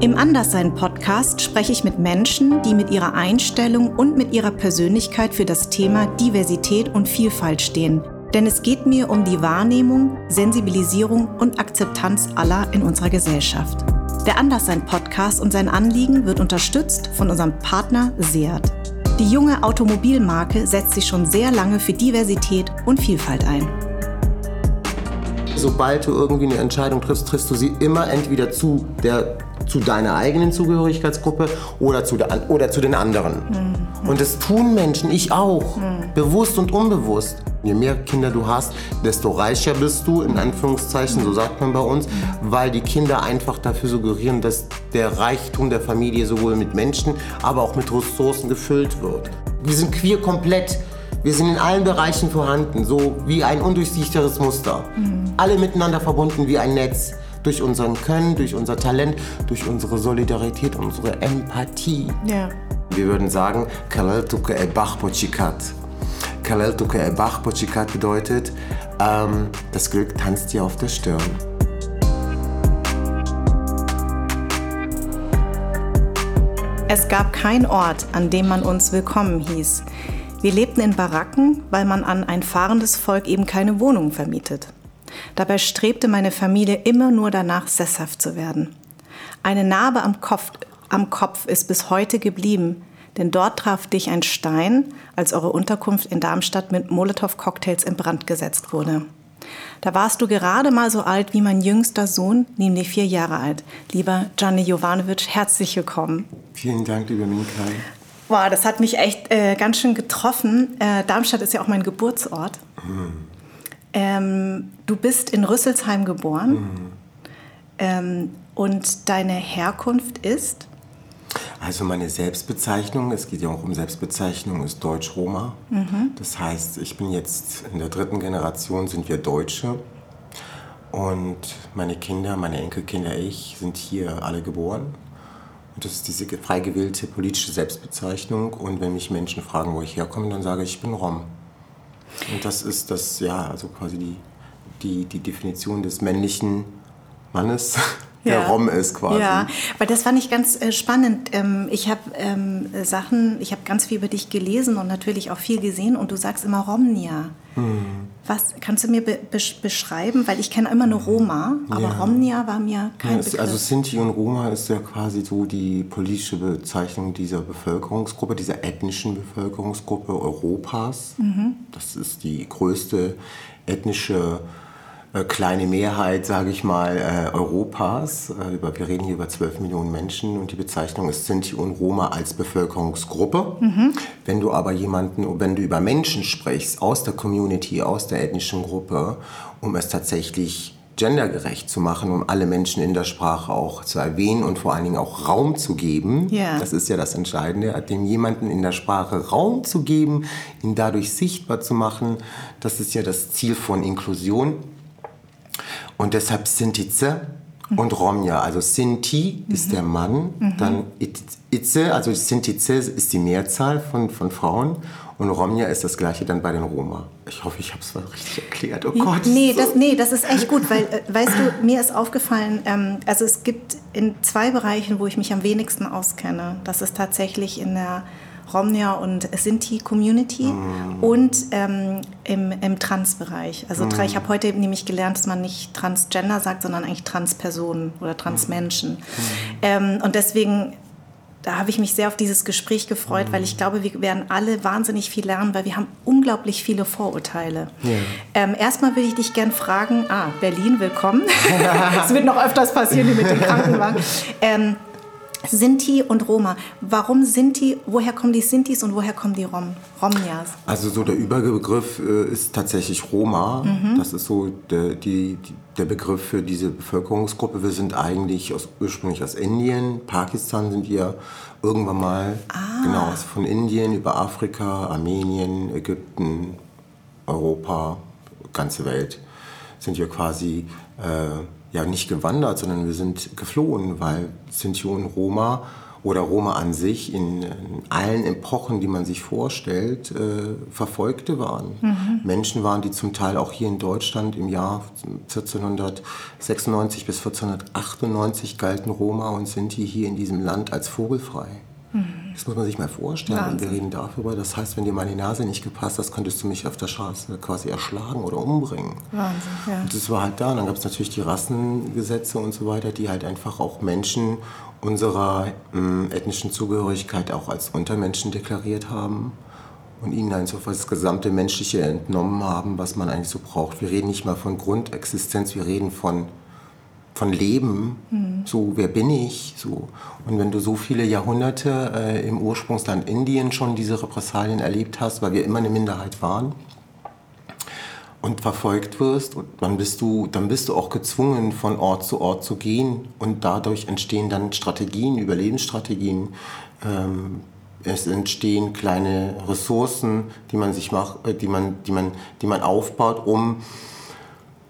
Im Anderssein-Podcast spreche ich mit Menschen, die mit ihrer Einstellung und mit ihrer Persönlichkeit für das Thema Diversität und Vielfalt stehen. Denn es geht mir um die Wahrnehmung, Sensibilisierung und Akzeptanz aller in unserer Gesellschaft. Der Anderssein-Podcast und sein Anliegen wird unterstützt von unserem Partner Seat. Die junge Automobilmarke setzt sich schon sehr lange für Diversität und Vielfalt ein. Sobald du irgendwie eine Entscheidung triffst, triffst du sie immer entweder zu, der, zu deiner eigenen Zugehörigkeitsgruppe oder zu, der, oder zu den anderen. Mhm. Und das tun Menschen, ich auch, mhm. bewusst und unbewusst. Je mehr Kinder du hast, desto reicher bist du, in Anführungszeichen, so sagt man bei uns, weil die Kinder einfach dafür suggerieren, dass der Reichtum der Familie sowohl mit Menschen, aber auch mit Ressourcen gefüllt wird. Wir sind queer komplett. Wir sind in allen Bereichen vorhanden, so wie ein undurchsichtiges Muster. Mhm. Alle miteinander verbunden wie ein Netz. Durch unseren Können, durch unser Talent, durch unsere Solidarität, unsere Empathie. Ja. Wir würden sagen, Kalaltuke e Bachpochikat. Kalaltuke e Bachpochikat bedeutet, ähm, das Glück tanzt dir auf der Stirn. Es gab keinen Ort, an dem man uns willkommen hieß. Wir lebten in Baracken, weil man an ein fahrendes Volk eben keine Wohnung vermietet. Dabei strebte meine Familie immer nur danach, sesshaft zu werden. Eine Narbe am Kopf, am Kopf ist bis heute geblieben, denn dort traf dich ein Stein, als eure Unterkunft in Darmstadt mit Molotow-Cocktails in Brand gesetzt wurde. Da warst du gerade mal so alt wie mein jüngster Sohn, nämlich vier Jahre alt. Lieber Gianni Jovanovic, herzlich willkommen. Vielen Dank, lieber Minkai. Boah, das hat mich echt äh, ganz schön getroffen. Äh, Darmstadt ist ja auch mein Geburtsort. Mhm. Ähm, du bist in Rüsselsheim geboren mhm. ähm, und deine Herkunft ist? Also meine Selbstbezeichnung, es geht ja auch um Selbstbezeichnung, ist Deutsch-Roma. Mhm. Das heißt, ich bin jetzt in der dritten Generation, sind wir Deutsche. Und meine Kinder, meine Enkelkinder, ich sind hier alle geboren. Und das ist diese frei gewählte politische Selbstbezeichnung. Und wenn mich Menschen fragen, wo ich herkomme, dann sage ich, ich bin Rom. Und das ist das, ja, also quasi die, die, die Definition des männlichen Mannes der ja. Rom ist quasi. Ja, weil das fand ich ganz äh, spannend. Ähm, ich habe ähm, Sachen, ich habe ganz viel über dich gelesen und natürlich auch viel gesehen und du sagst immer Romnia. Hm. Was kannst du mir be beschreiben? Weil ich kenne immer nur Roma, aber ja. Romnia war mir kein ja, Begriff. Also Sinti und Roma ist ja quasi so die politische Bezeichnung dieser Bevölkerungsgruppe, dieser ethnischen Bevölkerungsgruppe Europas. Mhm. Das ist die größte ethnische äh, kleine Mehrheit, sage ich mal, äh, Europas. Äh, wir reden hier über 12 Millionen Menschen und die Bezeichnung ist Sinti und Roma als Bevölkerungsgruppe. Mhm. Wenn du aber jemanden, wenn du über Menschen sprichst aus der Community, aus der ethnischen Gruppe, um es tatsächlich gendergerecht zu machen, um alle Menschen in der Sprache auch zu erwähnen und vor allen Dingen auch Raum zu geben. Yeah. Das ist ja das Entscheidende, dem jemanden in der Sprache Raum zu geben, ihn dadurch sichtbar zu machen. Das ist ja das Ziel von Inklusion. Und deshalb Sintize und Romja. Also Sinti mhm. ist der Mann, mhm. dann Itze, also Sintize ist die Mehrzahl von, von Frauen und Romja ist das gleiche dann bei den Roma. Ich hoffe, ich habe es richtig erklärt. Oh Gott. Nee das, nee, das ist echt gut, weil, äh, weißt du, mir ist aufgefallen, ähm, also es gibt in zwei Bereichen, wo ich mich am wenigsten auskenne. Das ist tatsächlich in der Romnia und Sinti-Community mm. und ähm, im, im Trans-Bereich. Also mm. ich habe heute nämlich gelernt, dass man nicht Transgender sagt, sondern eigentlich Transpersonen oder Transmenschen. Mm. Ähm, und deswegen da habe ich mich sehr auf dieses Gespräch gefreut, weil ich glaube, wir werden alle wahnsinnig viel lernen, weil wir haben unglaublich viele Vorurteile. Yeah. Ähm, erstmal würde ich dich gerne fragen, ah, Berlin, willkommen. Es wird noch öfters passieren mit dem Krankenwagen. Ähm, Sinti und Roma. Warum Sinti? Woher kommen die Sintis und woher kommen die Rom Romnias? Also so der Überbegriff äh, ist tatsächlich Roma. Mhm. Das ist so der, die, die, der Begriff für diese Bevölkerungsgruppe. Wir sind eigentlich aus, ursprünglich aus Indien. Pakistan sind wir irgendwann mal. Ah. Genau, also von Indien über Afrika, Armenien, Ägypten, Europa, ganze Welt sind wir quasi... Äh, ja nicht gewandert, sondern wir sind geflohen, weil Sinti und Roma oder Roma an sich in, in allen Epochen, die man sich vorstellt, äh, Verfolgte waren. Mhm. Menschen waren, die zum Teil auch hier in Deutschland im Jahr 1496 bis 1498 galten Roma und Sinti hier in diesem Land als vogelfrei. Das muss man sich mal vorstellen. Und wir reden darüber. Das heißt, wenn dir meine Nase nicht gepasst hat, könntest du mich auf der Straße quasi erschlagen oder umbringen. Wahnsinn, ja. Und das war halt da. Und dann gab es natürlich die Rassengesetze und so weiter, die halt einfach auch Menschen unserer äh, ethnischen Zugehörigkeit auch als Untermenschen deklariert haben und ihnen einfach das gesamte Menschliche entnommen haben, was man eigentlich so braucht. Wir reden nicht mal von Grundexistenz, wir reden von von Leben, mhm. so wer bin ich, so. Und wenn du so viele Jahrhunderte äh, im Ursprungsland Indien schon diese Repressalien erlebt hast, weil wir immer eine Minderheit waren und verfolgt wirst, und dann bist du, dann bist du auch gezwungen, von Ort zu Ort zu gehen und dadurch entstehen dann Strategien, Überlebensstrategien. Ähm, es entstehen kleine Ressourcen, die man sich macht, äh, die man, die man, die man aufbaut, um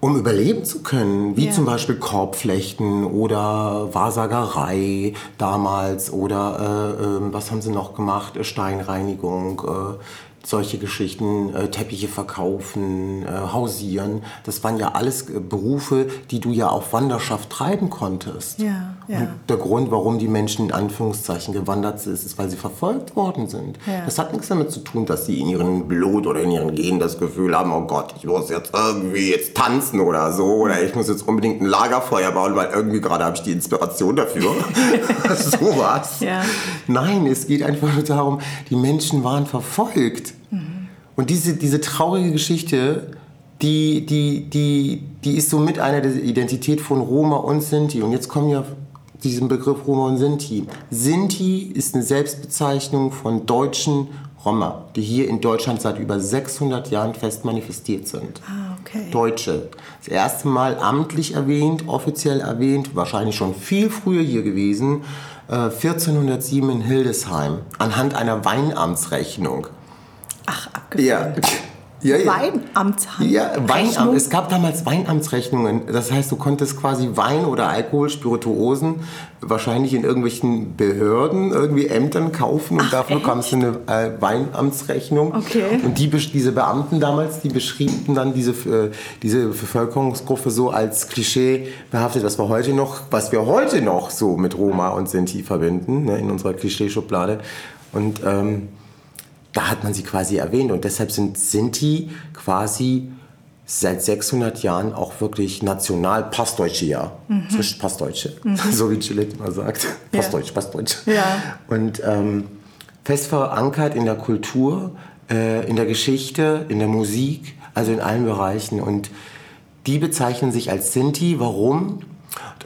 um überleben zu können, wie ja. zum Beispiel Korbflechten oder Wahrsagerei damals oder äh, äh, was haben sie noch gemacht, Steinreinigung, äh, solche Geschichten, äh, Teppiche verkaufen, äh, hausieren, das waren ja alles äh, Berufe, die du ja auf Wanderschaft treiben konntest. Ja, ja. Und der Grund, warum die Menschen in Anführungszeichen gewandert sind, ist, weil sie verfolgt worden sind. Ja. Das hat nichts damit zu tun, dass sie in ihrem Blut oder in ihren Genen das Gefühl haben, oh Gott, ich muss jetzt irgendwie jetzt tanzen oder so oder ich muss jetzt unbedingt ein Lagerfeuer bauen, weil irgendwie gerade habe ich die Inspiration dafür. so was. Ja. Nein, es geht einfach nur darum, die Menschen waren verfolgt. Und diese, diese traurige Geschichte, die, die, die, die ist so mit einer der Identität von Roma und Sinti. Und jetzt kommen ja diesen Begriff Roma und Sinti. Sinti ist eine Selbstbezeichnung von deutschen Roma, die hier in Deutschland seit über 600 Jahren fest manifestiert sind. Ah, okay. Deutsche. Das erste Mal amtlich erwähnt, offiziell erwähnt, wahrscheinlich schon viel früher hier gewesen, 1407 äh, in Hildesheim, anhand einer Weinamtsrechnung. Ach, abgefahren. Ja. Ja, ja. Weinamtshandlung. Ja, Weinamt. Es gab damals Weinamtsrechnungen. Das heißt, du konntest quasi Wein oder Alkohol, Spirituosen wahrscheinlich in irgendwelchen Behörden, irgendwie Ämtern kaufen und Ach, dafür echt? bekommst du eine äh, Weinamtsrechnung. Okay. Und die, diese Beamten damals, die beschrieben dann diese, äh, diese Bevölkerungsgruppe so als Klischee behaftet, was wir heute noch, was wir heute noch so mit Roma und Sinti verbinden, ne, in unserer Klischeeschublade. Und ähm, da hat man sie quasi erwähnt und deshalb sind Sinti quasi seit 600 Jahren auch wirklich national Passdeutsche ja. Mhm. Frisch Passdeutsche, mhm. so wie Gillette immer sagt. Passdeutsch, ja. Passdeutsch. Ja. Und ähm, fest verankert in der Kultur, äh, in der Geschichte, in der Musik, also in allen Bereichen. Und die bezeichnen sich als Sinti. Warum?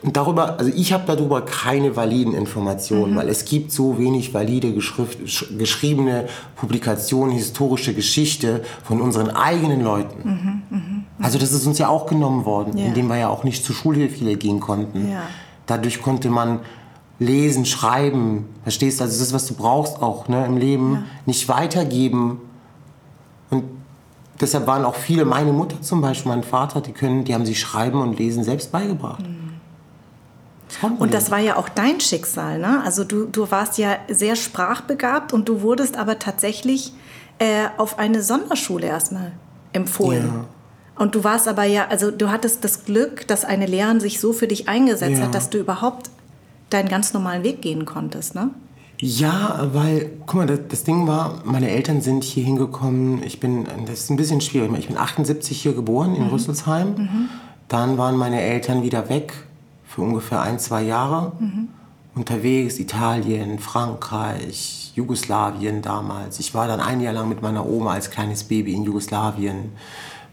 Und darüber, also ich habe darüber keine validen Informationen, mhm. weil es gibt so wenig valide geschriebene Publikationen, historische Geschichte von unseren eigenen Leuten. Mhm, mh, mh. Also das ist uns ja auch genommen worden, ja. indem wir ja auch nicht zur Schule viele gehen konnten. Ja. Dadurch konnte man lesen, schreiben, verstehst du? Also das was du brauchst auch ne, im Leben, ja. nicht weitergeben. Und deshalb waren auch viele, meine Mutter zum Beispiel, mein Vater, die können, die haben sich Schreiben und Lesen selbst beigebracht. Mhm. Und das war ja auch dein Schicksal, ne? Also du, du warst ja sehr sprachbegabt und du wurdest aber tatsächlich äh, auf eine Sonderschule erstmal empfohlen. Ja. Und du warst aber ja, also du hattest das Glück, dass eine Lehrerin sich so für dich eingesetzt ja. hat, dass du überhaupt deinen ganz normalen Weg gehen konntest, ne? Ja, weil, guck mal, das, das, Ding war, meine Eltern sind hier hingekommen, ich bin, das ist ein bisschen schwierig, ich bin 78 hier geboren in mhm. Rüsselsheim, mhm. dann waren meine Eltern wieder weg für ungefähr ein, zwei Jahre mhm. unterwegs, Italien, Frankreich, Jugoslawien damals. Ich war dann ein Jahr lang mit meiner Oma als kleines Baby in Jugoslawien.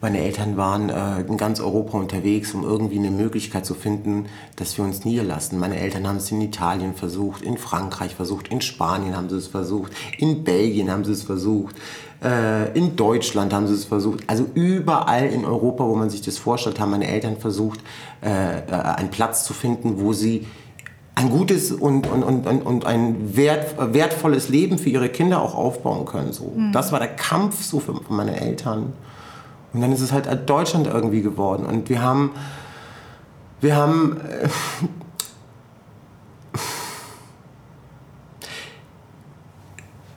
Meine Eltern waren äh, in ganz Europa unterwegs, um irgendwie eine Möglichkeit zu finden, dass wir uns niederlassen. Meine Eltern haben es in Italien versucht, in Frankreich versucht, in Spanien haben sie es versucht, in Belgien haben sie es versucht. Äh, in Deutschland haben sie es versucht. Also überall in Europa, wo man sich das vorstellt, haben meine Eltern versucht, äh, äh, einen Platz zu finden, wo sie ein gutes und, und, und, und ein wert, wertvolles Leben für ihre Kinder auch aufbauen können. So. Mhm. Das war der Kampf so für meine Eltern. Und dann ist es halt Deutschland irgendwie geworden. Und wir haben, wir haben,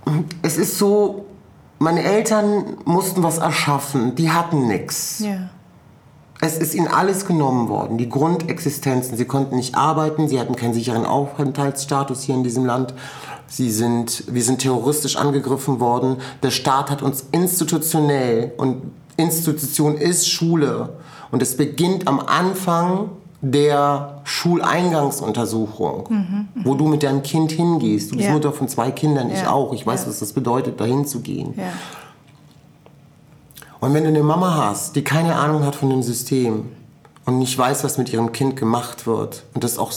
es ist so, meine Eltern mussten was erschaffen, die hatten nichts. Ja. Es ist ihnen alles genommen worden, die Grundexistenzen. Sie konnten nicht arbeiten, sie hatten keinen sicheren Aufenthaltsstatus hier in diesem Land. Sie sind, wir sind terroristisch angegriffen worden. Der Staat hat uns institutionell und Institution ist Schule. Und es beginnt am Anfang der Schuleingangsuntersuchung, mhm, wo du mit deinem Kind hingehst. Du bist Ja. Mutter von zwei Kindern, ich Ja. auch. Ich weiß, Ja. was das bedeutet, dahin zu gehen. Und wenn du eine Mama hast, die keine Ahnung hat von dem System und nicht weiß, was mit ihrem Kind gemacht wird und das auch,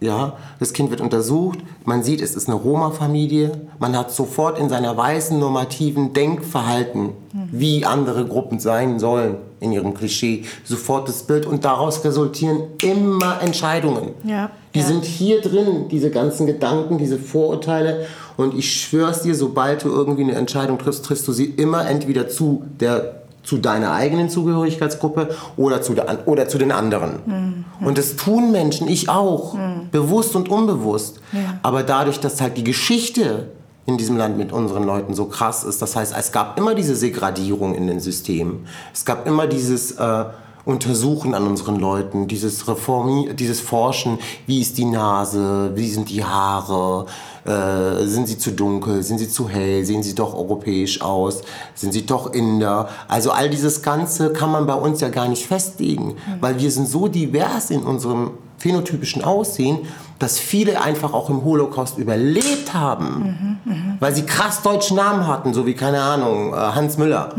ja, das Kind wird untersucht, man sieht, es ist eine Roma-Familie, man hat sofort in seiner weißen normativen Denkverhalten, wie andere Gruppen sein sollen in ihrem Klischee, sofort das Bild und daraus resultieren immer Entscheidungen. Ja, Die ja. sind hier drin, diese ganzen Gedanken, diese Vorurteile. Und ich schwör's dir, sobald du irgendwie eine Entscheidung triffst, triffst du sie immer entweder zu der zu deiner eigenen Zugehörigkeitsgruppe oder zu, der, oder zu den anderen. Und das tun Menschen, ich auch, bewusst und unbewusst. Ja. Aber dadurch, dass halt die Geschichte in diesem Land mit unseren Leuten so krass ist, das heißt, es gab immer diese Segradierung in den Systemen. Es gab immer dieses äh, Untersuchen an unseren Leuten, dieses Reformi dieses Forschen, wie ist die Nase, wie sind die Haare, äh, sind sie zu dunkel, sind sie zu hell, sehen sie doch europäisch aus, sind sie doch Inder. Also all dieses Ganze kann man bei uns ja gar nicht festlegen, weil wir sind so divers in unserem phänotypischen Aussehen, dass viele einfach auch im Holocaust überlebt haben, weil sie krass deutschen Namen hatten, so wie, keine Ahnung, äh, Hans Müller.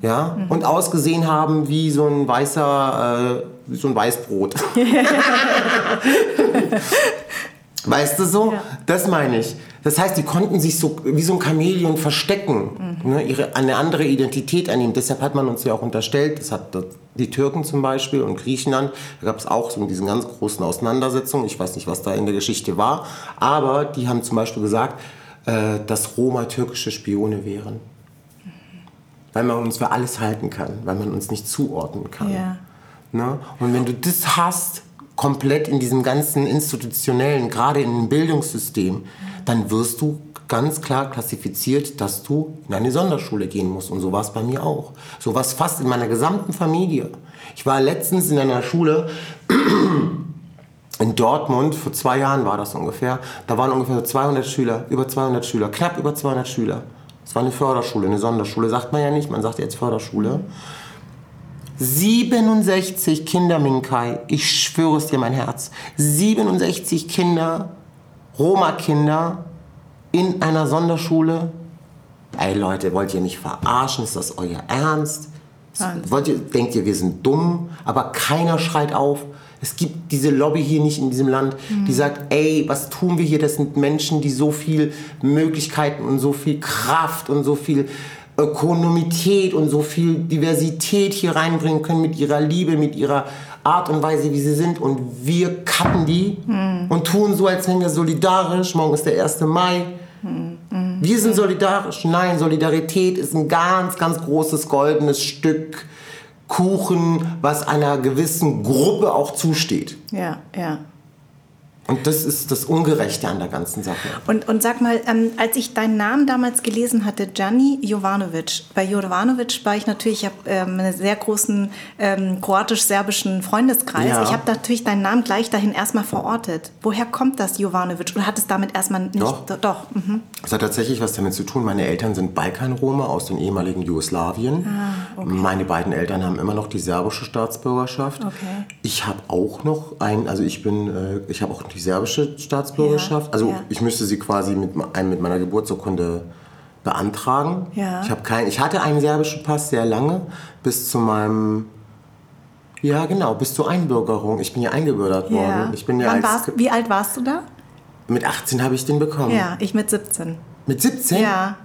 Ja? Und ausgesehen haben wie so ein weißer, äh, wie so ein Weißbrot. Weißt du so? Ja. Das meine ich. Das heißt, die konnten sich so wie so ein Chamäleon verstecken, ne, ihre, eine andere Identität annehmen. Deshalb hat man uns ja auch unterstellt, das hat die Türken zum Beispiel und Griechenland, da gab es auch so diesen ganz großen Auseinandersetzungen. Ich weiß nicht, was da in der Geschichte war, aber die haben zum Beispiel gesagt, äh, dass Roma türkische Spione wären. Weil man uns für alles halten kann, weil man uns nicht zuordnen kann. Ja. Ne? Und wenn du das hast, komplett in diesem ganzen institutionellen, gerade in dem Bildungssystem, dann wirst du ganz klar klassifiziert, dass du in eine Sonderschule gehen musst. Und so war es bei mir auch. So war es fast in meiner gesamten Familie. Ich war letztens in einer Schule in Dortmund, vor zwei Jahren war das ungefähr. Da waren ungefähr 200 Schüler, über 200 Schüler, knapp über 200 Schüler. Es war eine Förderschule, eine Sonderschule, sagt man ja nicht, man sagt jetzt Förderschule. 67 Kinder, Minkai, ich schwöre es dir mein Herz. 67 Kinder, Roma-Kinder in einer Sonderschule. Ey Leute, wollt ihr mich verarschen? Ist das euer Ernst? Wahnsinn. Wollt ihr, denkt ihr, wir sind dumm? Aber keiner schreit auf. Es gibt diese Lobby hier nicht in diesem Land, die sagt, ey, was tun wir hier? Das sind Menschen, die so viel Möglichkeiten und so viel Kraft und so viel Ökonomität und so viel Diversität hier reinbringen können mit ihrer Liebe, mit ihrer Art und Weise, wie sie sind. Und wir cutten die und tun so, als wären wir solidarisch. Morgen ist der 1. Mai. Wir sind solidarisch. Nein, Solidarität ist ein ganz, ganz großes goldenes Stück Kuchen, was einer gewissen Gruppe auch zusteht. Ja, ja. Und das ist das Ungerechte an der ganzen Sache. Und, und sag mal, ähm, als ich deinen Namen damals gelesen hatte, Gianni Jovanovic, bei Jovanovic war ich natürlich, ich habe ähm, einen sehr großen ähm, kroatisch-serbischen Freundeskreis. Ja. Ich habe natürlich deinen Namen gleich dahin erstmal verortet. Woher kommt das Jovanovic? Oder hat es damit erstmal nicht? Doch. Doch. Mhm. Das hat tatsächlich was damit zu tun. Meine Eltern sind Balkanroma aus dem ehemaligen Jugoslawien. Meine beiden Eltern haben immer noch die serbische Staatsbürgerschaft. Okay. Ich habe auch noch ein, also ich bin, äh, ich habe auch die serbische Staatsbürgerschaft. Ja, also ja. ich müsste sie quasi mit, mit meiner Geburtsurkunde beantragen. Ja. Ich kein, ich hatte einen serbischen Pass sehr lange bis zu meinem ja, genau, bis zur Einbürgerung. Ich bin ja eingebürgert Ja. worden. Ich bin ja Wann als, warst, wie alt warst du da? mit 18 habe ich den bekommen. Ja, ich mit 17. Mit 17? Ja.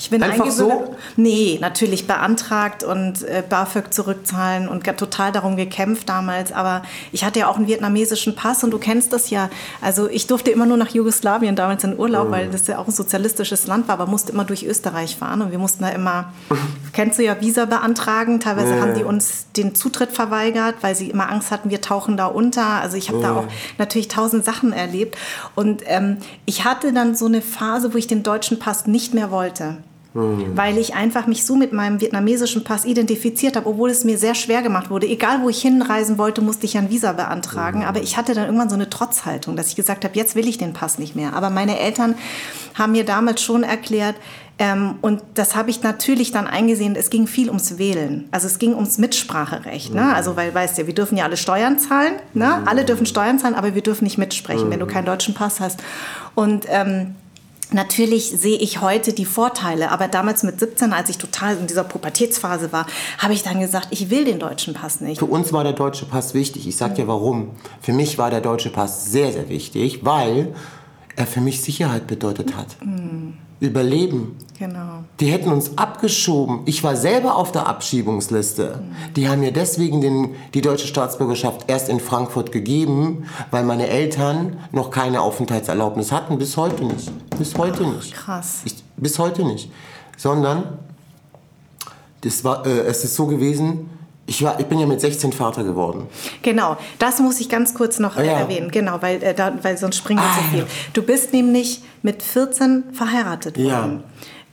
Ich bin Einfach so? Nee, natürlich beantragt und äh, BAföG zurückzahlen und total darum gekämpft damals. Aber ich hatte ja auch einen vietnamesischen Pass und du kennst das ja. Also ich durfte immer nur nach Jugoslawien damals in Urlaub, weil das ja auch ein sozialistisches Land war, aber musste immer durch Österreich fahren und wir mussten da immer, kennst du ja, Visa beantragen. Teilweise Ja, haben die uns den Zutritt verweigert, weil sie immer Angst hatten, wir tauchen da unter. Also ich habe da auch natürlich tausend Sachen erlebt. Und ähm, ich hatte dann so eine Phase, wo ich den deutschen Pass nicht mehr wollte. Weil ich einfach mich so mit meinem vietnamesischen Pass identifiziert habe, obwohl es mir sehr schwer gemacht wurde. Egal, wo ich hinreisen wollte, musste ich ein Visa beantragen. Aber ich hatte dann irgendwann so eine Trotzhaltung, dass ich gesagt habe, jetzt will ich den Pass nicht mehr. Aber meine Eltern haben mir damals schon erklärt, ähm, und das habe ich natürlich dann eingesehen, es ging viel ums Wählen. Also es ging ums Mitspracherecht. Ne? Also weil, weißt du, wir dürfen ja alle Steuern zahlen. Ne? Alle dürfen Steuern zahlen, aber wir dürfen nicht mitsprechen, wenn du keinen deutschen Pass hast. Und ähm, Natürlich sehe ich heute die Vorteile, aber damals mit 17, als ich total in dieser Pubertätsphase war, habe ich dann gesagt, ich will den deutschen Pass nicht. Für uns war der deutsche Pass wichtig. Ich sag dir warum. Für mich war der deutsche Pass sehr, sehr wichtig, weil er für mich Sicherheit bedeutet hat. Überleben. Genau. Die hätten uns abgeschoben. Ich war selber auf der Abschiebungsliste. Die haben mir deswegen den, die deutsche Staatsbürgerschaft erst in Frankfurt gegeben, weil meine Eltern noch keine Aufenthaltserlaubnis hatten. Bis heute nicht. Bis heute nicht. krass. Ich, bis heute nicht. Sondern das war, äh, es ist so gewesen, ich, war, ich bin ja mit 16 Vater geworden. Genau, das muss ich ganz kurz noch Ah, ja. erwähnen. Genau, weil, äh, da, weil sonst springen wir Ah, zu viel. ja. Du bist nämlich mit 14 verheiratet Ja. worden.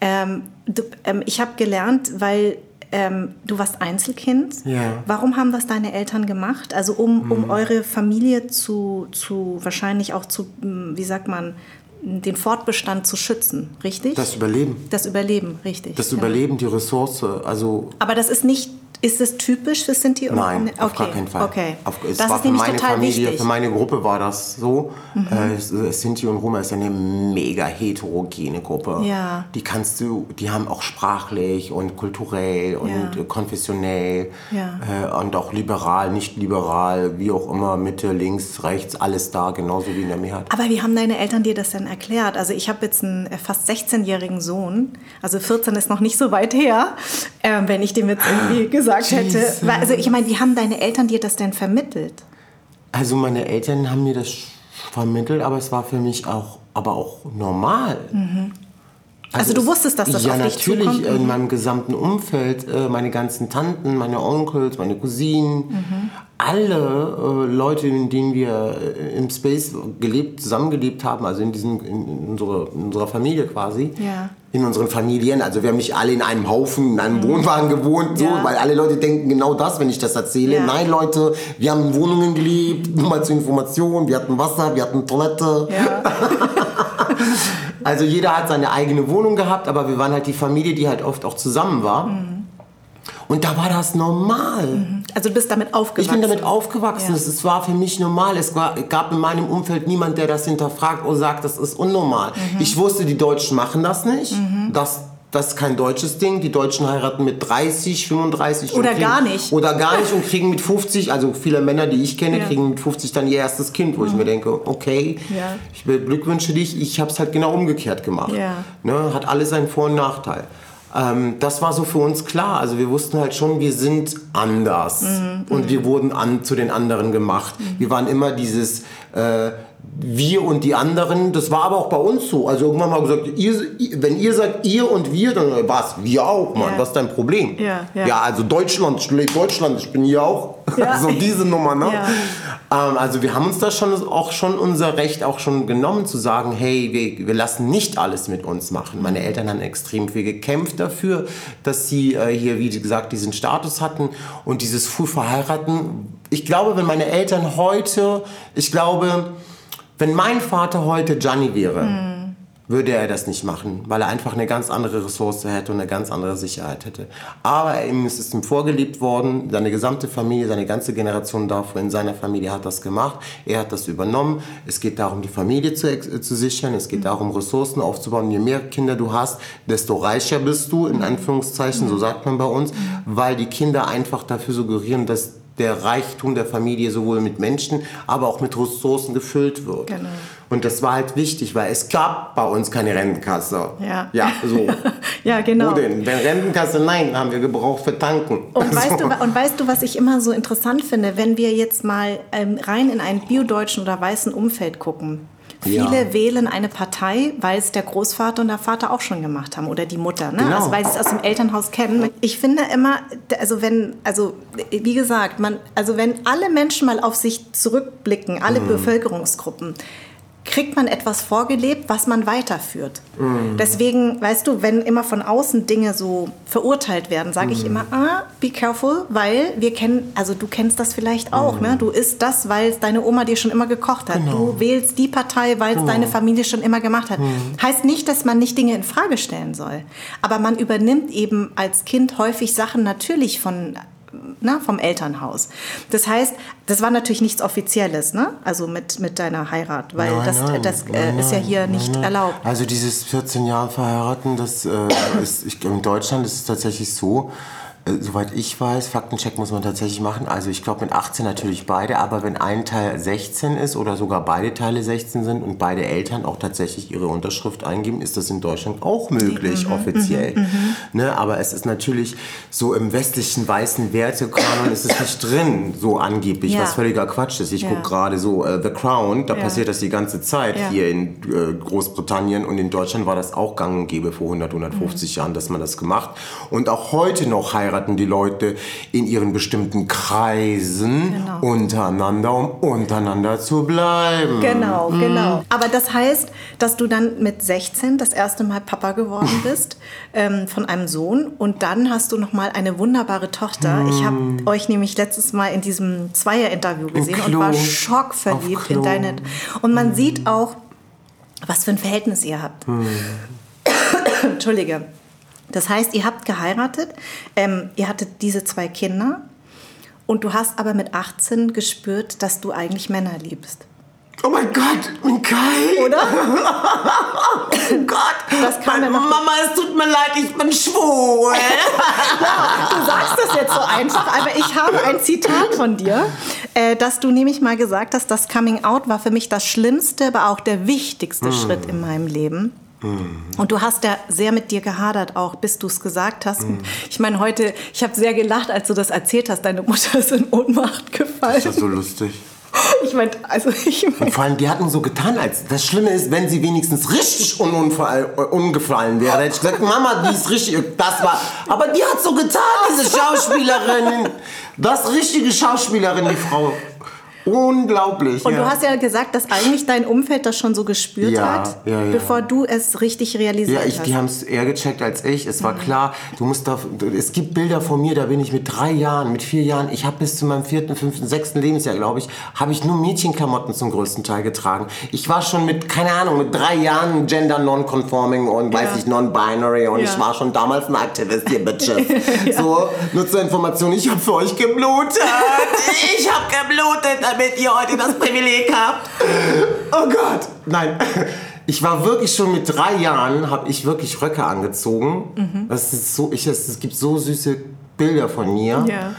Ähm, du, ähm, ich habe gelernt, weil ähm, du warst Einzelkind. Ja. Mhm. Warum haben das deine Eltern gemacht? Also um, um eure Familie zu, zu wahrscheinlich auch zu, wie sagt man, den Fortbestand zu schützen, richtig? Das Überleben. Das Überleben, richtig. Das genau. Überleben, die Ressource, also Aber das ist nicht, ist es typisch für Sinti? oder- Nein, auf okay. gar keinen Fall. Okay. Auf, es das war ist für meine Familie, wichtig. Mhm. für meine Gruppe war das so. Äh, es- äh, Sinti und Roma ist eine mega heterogene Gruppe. Ja. Die kannst du, die haben auch sprachlich und kulturell und Ja. äh, konfessionell Ja. äh, und auch liberal, nicht liberal, wie auch immer, Mitte, links, rechts, alles da, genauso wie in der Mehrheit. Aber wie haben deine Eltern dir das denn erklärt? Also ich habe jetzt einen äh, fast 16-jährigen Sohn, also 14 ist noch nicht so weit her, ähm, wenn ich dem jetzt irgendwie gesagt hätte. Jesus. Weil, Also ich meine, wie haben deine Eltern dir das denn vermittelt? Also meine Eltern haben mir das vermittelt, aber es war für mich auch, aber auch normal. Also du es- wusstest, dass das ja, auf dich natürlich zukommt? in Mhm. meinem gesamten Umfeld, äh, meine ganzen Tanten, meine Onkels, meine Cousinen, Mhm. Alle äh, Leute, in denen wir äh, im Space gelebt, zusammengelebt haben, also in, diesem, in, in, unserer, in unserer Familie quasi, Ja. in unseren Familien, also wir haben nicht alle in einem Haufen, in einem Wohnwagen gewohnt, so, Mhm. Ja. weil alle Leute denken genau das, wenn ich das erzähle. Ja. Nein, Leute, wir haben Wohnungen gelebt, nur mal zur Information, wir hatten Wasser, wir hatten Toilette. Also jeder hat seine eigene Wohnung gehabt, aber wir waren halt die Familie, die halt oft auch zusammen war. Und da war das normal. Also du bist damit aufgewachsen? Ich bin damit aufgewachsen. Es, war für mich normal. Es war, gab in meinem Umfeld niemand, der das hinterfragt oder sagt, das ist unnormal. Mhm. Ich wusste, die Deutschen machen das nicht. Das, das ist kein deutsches Ding. Die Deutschen heiraten mit 30, 35. und Oder kriegen, gar nicht. Oder gar nicht und kriegen mit 50, also viele Männer, die ich kenne, Ja. Mhm. kriegen mit 50 dann ihr erstes Kind, wo ich mir denke, okay, Ja. ich beglückwünsche dich, ich habe es halt genau umgekehrt gemacht. Ja. Ne, hat alles seinen Vor- und Nachteil. Ähm, das war so für uns klar. Also wir wussten halt schon, wir sind anders. Mhm, Und wir wurden an, zu den anderen gemacht. Wir waren immer dieses äh, wir und die anderen. Das war aber auch bei uns so. Also irgendwann mal gesagt, ihr, wenn ihr sagt ihr und wir, dann war es wir auch, Mann. Ja. Was ist dein Problem? Ja, ja. ja also Deutschland, schlägt Deutschland, ich bin hier auch. Ja. so diese Nummer, ne? Ja. Ähm, also wir haben uns da schon auch schon unser Recht auch schon genommen zu sagen, hey, wir, wir lassen nicht alles mit uns machen. Meine Eltern haben extrem viel gekämpft dafür, dass sie äh, hier, wie gesagt, diesen Status hatten und dieses früh verheiraten. Ich glaube, wenn meine Eltern heute, ich glaube, wenn mein Vater heute Gianni wäre, würde er das nicht machen, weil er einfach eine ganz andere Ressource hätte und eine ganz andere Sicherheit hätte. Aber ihm ist es ihm vorgelebt worden, seine gesamte Familie, seine ganze Generation davor in seiner Familie hat das gemacht, er hat das übernommen. Es geht darum, die Familie zu, äh, zu sichern, es geht darum, Ressourcen aufzubauen. Je mehr Kinder du hast, desto reicher bist du, in Anführungszeichen, so sagt man bei uns, weil die Kinder einfach dafür suggerieren, dass der Reichtum der Familie sowohl mit Menschen, aber auch mit Ressourcen gefüllt wird. Genau. Und das war halt wichtig, weil es gab bei uns keine Rentenkasse. Ja. Ja, so. Ja, genau. Wo denn? Wenn Rentenkasse, nein, haben wir gebraucht für Tanken. Und weißt, Also, du, und weißt du, was ich immer so interessant finde, wenn wir jetzt mal ähm, rein in ein biodeutschen oder weißen Umfeld gucken? Viele Ja. wählen eine Partei, weil es der Großvater und der Vater auch schon gemacht haben oder die Mutter, ne? Genau. also weil sie es aus dem Elternhaus kennen. Ich finde immer, also wenn, also wie gesagt, man, also wenn alle Menschen mal auf sich zurückblicken, alle Mhm. Bevölkerungsgruppen, kriegt man etwas vorgelebt, was man weiterführt. Mhm. Deswegen, weißt du, wenn immer von außen Dinge so verurteilt werden, sage Mhm. ich immer, ah, be careful, weil wir kennen, also du kennst das vielleicht auch, ne? Du isst das, weil es deine Oma dir schon immer gekocht hat. Mhm. Genau. Du wählst die Partei, weil es deine Familie schon immer gemacht hat. Mhm. Heißt nicht, dass man nicht Dinge in Frage stellen soll, aber man übernimmt eben als Kind häufig Sachen natürlich von na, vom Elternhaus. Das heißt, das war natürlich nichts Offizielles, ne? Also mit, mit deiner Heirat, weil Nein, das, nein, das äh, nein, ist ja hier nicht erlaubt. Also dieses 14 Jahre verheiraten, das äh, ist, ich, in Deutschland ist es tatsächlich so, soweit ich weiß, Faktencheck muss man tatsächlich machen. Also ich glaube mit 18 natürlich beide, aber wenn ein Teil 16 ist oder sogar beide Teile 16 sind und beide Eltern auch tatsächlich ihre Unterschrift eingeben, ist das in Deutschland auch möglich, Mhm, offiziell. Ne? Aber es ist natürlich so im westlichen weißen Wertekanon ist es nicht drin, so angeblich, Ja. was völliger Quatsch ist. Ich Ja. gucke gerade so äh, The Crown, da Ja. passiert das die ganze Zeit hier in äh, Großbritannien und in Deutschland war das auch gang und gäbe vor 100, 150 Mhm. Jahren, dass man das gemacht. Und auch heute noch heiraten die Leute in ihren bestimmten Kreisen Genau. untereinander, um untereinander zu bleiben. Genau, Mhm. genau. Aber das heißt, dass du dann mit 16 das erste Mal Papa geworden bist ähm, von einem Sohn und dann hast du noch mal eine wunderbare Tochter. Ich habe euch nämlich letztes Mal in diesem Zweier-Interview gesehen und war schockverliebt in deine. Und man sieht auch, was für ein Verhältnis ihr habt. Entschuldige. Das heißt, ihr habt geheiratet, ähm, ihr hattet diese zwei Kinder und du hast aber mit 18 gespürt, dass du eigentlich Männer liebst. Oh mein Gott, Kai! Oder? Oh Gott! Das kam Meine Mama, es tut mir leid, ich bin schwul. Du sagst das jetzt so einfach, aber ich habe ein Zitat von dir, äh, dass du nämlich mal gesagt hast, das Coming Out war für mich das schlimmste, aber auch der wichtigste Schritt in meinem Leben. Und du hast ja sehr mit dir gehadert, auch bis du es gesagt hast. Ich meine, heute, ich habe sehr gelacht, als du das erzählt hast. Deine Mutter ist in Ohnmacht gefallen. Ist das so lustig? Ich meine, also ich Und mein, vor allem, die hatten so getan, als das Schlimme ist, wenn sie wenigstens richtig ununfall, äh, umgefallen wäre. Hätte ich gesagt, Mama, die ist richtig, das war. Aber die hat so getan, diese Schauspielerin. Das richtige Schauspielerin, die Frau. Unglaublich. Und ja. du hast ja gesagt, dass eigentlich dein Umfeld das schon so gespürt Ja, hat, ja, ja. bevor du es richtig realisiert Ja, ich, hast. die haben es eher gecheckt als ich. Es war klar, du musst da, es gibt Bilder von mir, da bin ich mit drei Jahren, mit vier Jahren, ich habe bis zu meinem vierten, fünften, sechsten Lebensjahr, glaube ich, habe ich nur Mädchenklamotten zum größten Teil getragen. Ich war schon mit, keine Ahnung, mit drei Jahren gender non-conforming und weiß ich, non-binary und Ja. ich war schon damals ein Aktivist, ihr Bitches. So, nur zur Information, ich habe für euch geblutet. ich habe geblutet, damit ihr heute das Privileg habt. Oh Gott, nein. Ich war wirklich schon mit drei Jahren, habe ich wirklich Röcke angezogen. Das ist so, ich, es, es gibt so süße Bilder von mir. ja.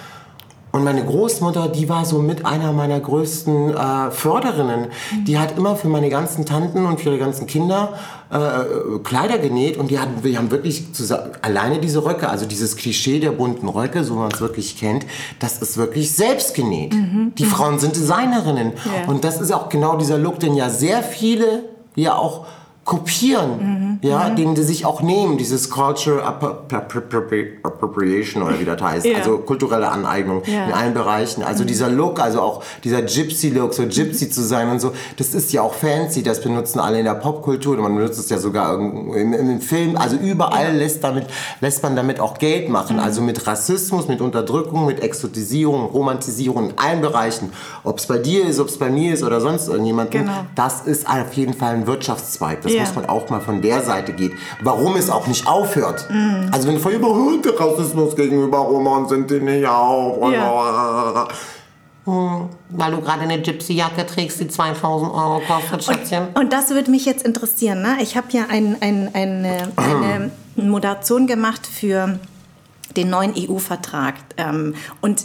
Und meine Großmutter, die war so mit einer meiner größten äh, Förderinnen. Die hat immer für meine ganzen Tanten und für ihre ganzen Kinder äh, Kleider genäht und die, hatten, wir haben wirklich zusammen, alleine diese Röcke, also dieses Klischee der bunten Röcke, so man es wirklich kennt, das ist wirklich selbst genäht. Die Frauen sind Designerinnen. Ja. Und das ist auch genau dieser Look, den ja sehr viele ja auch kopieren, ja, den die sich auch nehmen, dieses Culture Appropriation oder wie das heißt, Ja. also kulturelle Aneignung Ja. in allen Bereichen. Also dieser Look, also auch dieser Gypsy-Look, so Gypsy zu sein und so, das ist ja auch fancy, das benutzen alle in der Popkultur, man benutzt es ja sogar irgendwo im, im Film, also überall lässt, damit, lässt man damit auch Geld machen, also mit Rassismus, mit Unterdrückung, mit Exotisierung, Romantisierung in allen Bereichen. Ob es bei dir ist, ob es bei mir ist oder sonst irgendjemandem, Genau. das ist auf jeden Fall ein Wirtschaftszweig. Das Ja. muss man auch mal von der Seite geht. Warum es auch nicht aufhört. Mhm. Also wenn du über der Rassismus gegenüber Roman sind die nicht auf. Und Ja. Hm, Weil du gerade eine Gypsy-Jacke trägst, die 2000 Euro kostet, Schätzchen. Und das würde mich jetzt interessieren. Ne? Ich habe ja ein, ein, eine, eine Moderation gemacht für den neuen EU-Vertrag. Ähm, und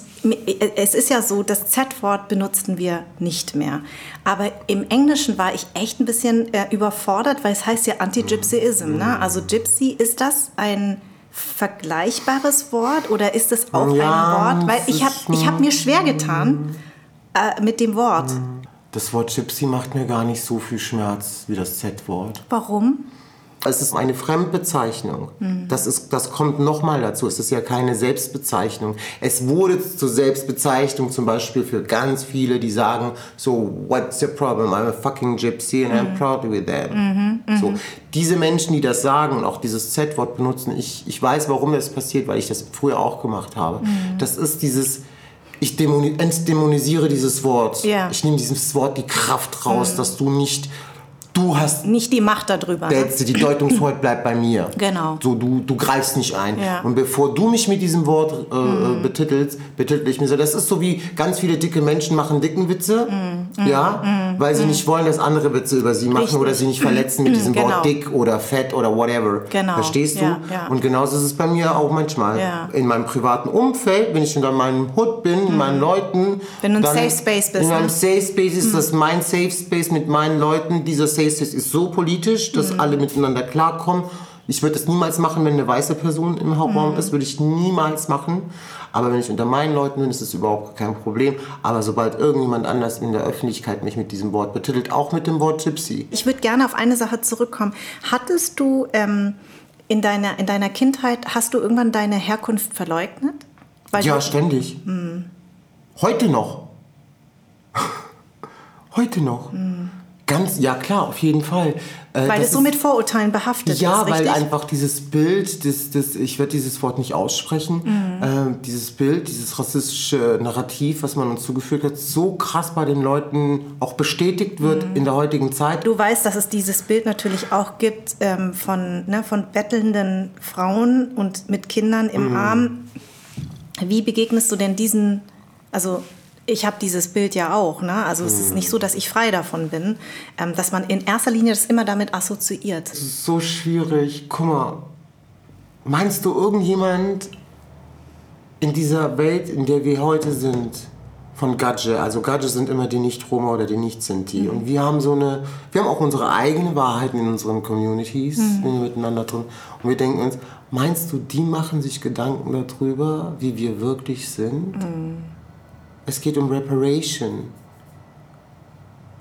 es ist ja so, das Z-Wort benutzen wir nicht mehr. Aber im Englischen war ich echt ein bisschen äh, überfordert, weil es heißt ja Anti-Gypsyism. Ne? Also Gypsy, ist das ein vergleichbares Wort oder ist es auch ja, ein Wort? Weil ich habe ich hab mir schwer getan äh, mit dem Wort. Das Wort Gypsy macht mir gar nicht so viel Schmerz wie das Z-Wort. Warum? Es ist eine Fremdbezeichnung. Mhm. Das, ist, das kommt nochmal dazu. Es ist ja keine Selbstbezeichnung. Es wurde zur Selbstbezeichnung zum Beispiel für ganz viele, die sagen, so, what's your problem? I'm a fucking gypsy and mhm. I'm proud with that. Mhm. mhm. So, diese Menschen, die das sagen und auch dieses Z-Wort benutzen, ich, ich weiß, warum das passiert, weil ich das früher auch gemacht habe. Mhm. Das ist dieses, ich entdämonisiere dieses Wort. Ja. Ich nehme dieses Wort die Kraft raus, mhm. dass du nicht du hast nicht die Macht darüber. Ne? Die Deutungshoheit bleibt bei mir. Genau. So, du, du greifst nicht ein. Ja. Und bevor du mich mit diesem Wort äh, mhm. betitelst, betitel ich mir so. Das ist so wie ganz viele dicke Menschen machen dicken Witze, mhm. ja, mhm. weil sie mhm. nicht wollen, dass andere Witze über sie machen Richtig. oder sie nicht verletzen mit diesem genau. Wort dick oder fett oder whatever. Genau. Verstehst du? Ja, ja. Und genauso ist es bei mir auch manchmal. In meinem privaten Umfeld, wenn ich in meinem Hut bin, in meinen mhm. Leuten. Wenn du ein Safe Space bist. In meinem ne? Safe Space ist das mein Safe Space mit meinen Leuten. Dieser Safe Space ist so politisch, dass mhm. alle miteinander klarkommen. Ich würde das niemals machen, wenn eine weiße Person im Hauptraum mhm. ist, würde ich niemals machen. Aber wenn ich unter meinen Leuten bin, ist das überhaupt kein Problem. Aber sobald irgendjemand anders in der Öffentlichkeit mich mit diesem Wort betitelt, auch mit dem Wort Gypsy. Ich würde gerne auf eine Sache zurückkommen. Hattest du ähm, in, deiner, in deiner Kindheit, hast du irgendwann deine Herkunft verleugnet? Weil ja, ständig. Mhm. Heute noch. Heute noch. Mhm. Ganz, ja klar, auf jeden Fall. Äh, weil es so mit Vorurteilen behaftet ja, ist. Ja, weil einfach dieses Bild, das, das, ich werde dieses Wort nicht aussprechen, mhm. äh, dieses Bild, dieses rassistische Narrativ, was man uns zugeführt hat, so krass bei den Leuten auch bestätigt wird mhm. in der heutigen Zeit. Du weißt, dass es dieses Bild natürlich auch gibt ähm, von, ne, von bettelnden Frauen und mit Kindern im mhm. Arm. Wie begegnest du denn diesen, also ich habe dieses Bild ja auch. Ne? Also es ist nicht so, dass ich frei davon bin, ähm, dass man in erster Linie das immer damit assoziiert. Das ist so schwierig. Guck mal, meinst du irgendjemand in dieser Welt, in der wir heute sind, von Gadge, also Gadge sind immer die Nicht-Roma oder die Nicht-Sinti. Mhm. Und wir haben so eine, wir haben auch unsere eigenen Wahrheiten in unseren Communities, mhm. wenn wir miteinander drin. Und wir denken uns, meinst du, die machen sich Gedanken darüber, wie wir wirklich sind? Mhm. Es geht um Reparation.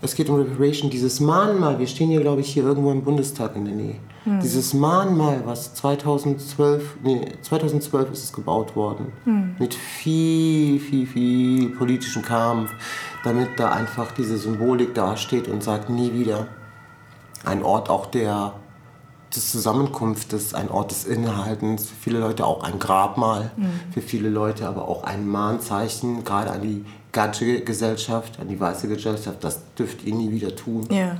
Es geht um Reparation. Dieses Mahnmal, wir stehen hier, glaube ich, hier irgendwo im Bundestag in der Nähe. Hm. Dieses Mahnmal, was 2012, nee, 2012 ist es gebaut worden. Hm. Mit viel, viel, viel politischem Kampf, damit da einfach diese Symbolik dasteht und sagt, nie wieder. Ein Ort auch der des Zusammenkunftes, ein Ort des Innehaltens, für viele Leute auch ein Grabmal, mhm. für viele Leute aber auch ein Mahnzeichen, gerade an die Gatsche-Gesellschaft, an die weiße Gesellschaft, das dürft ihr nie wieder tun. Ja.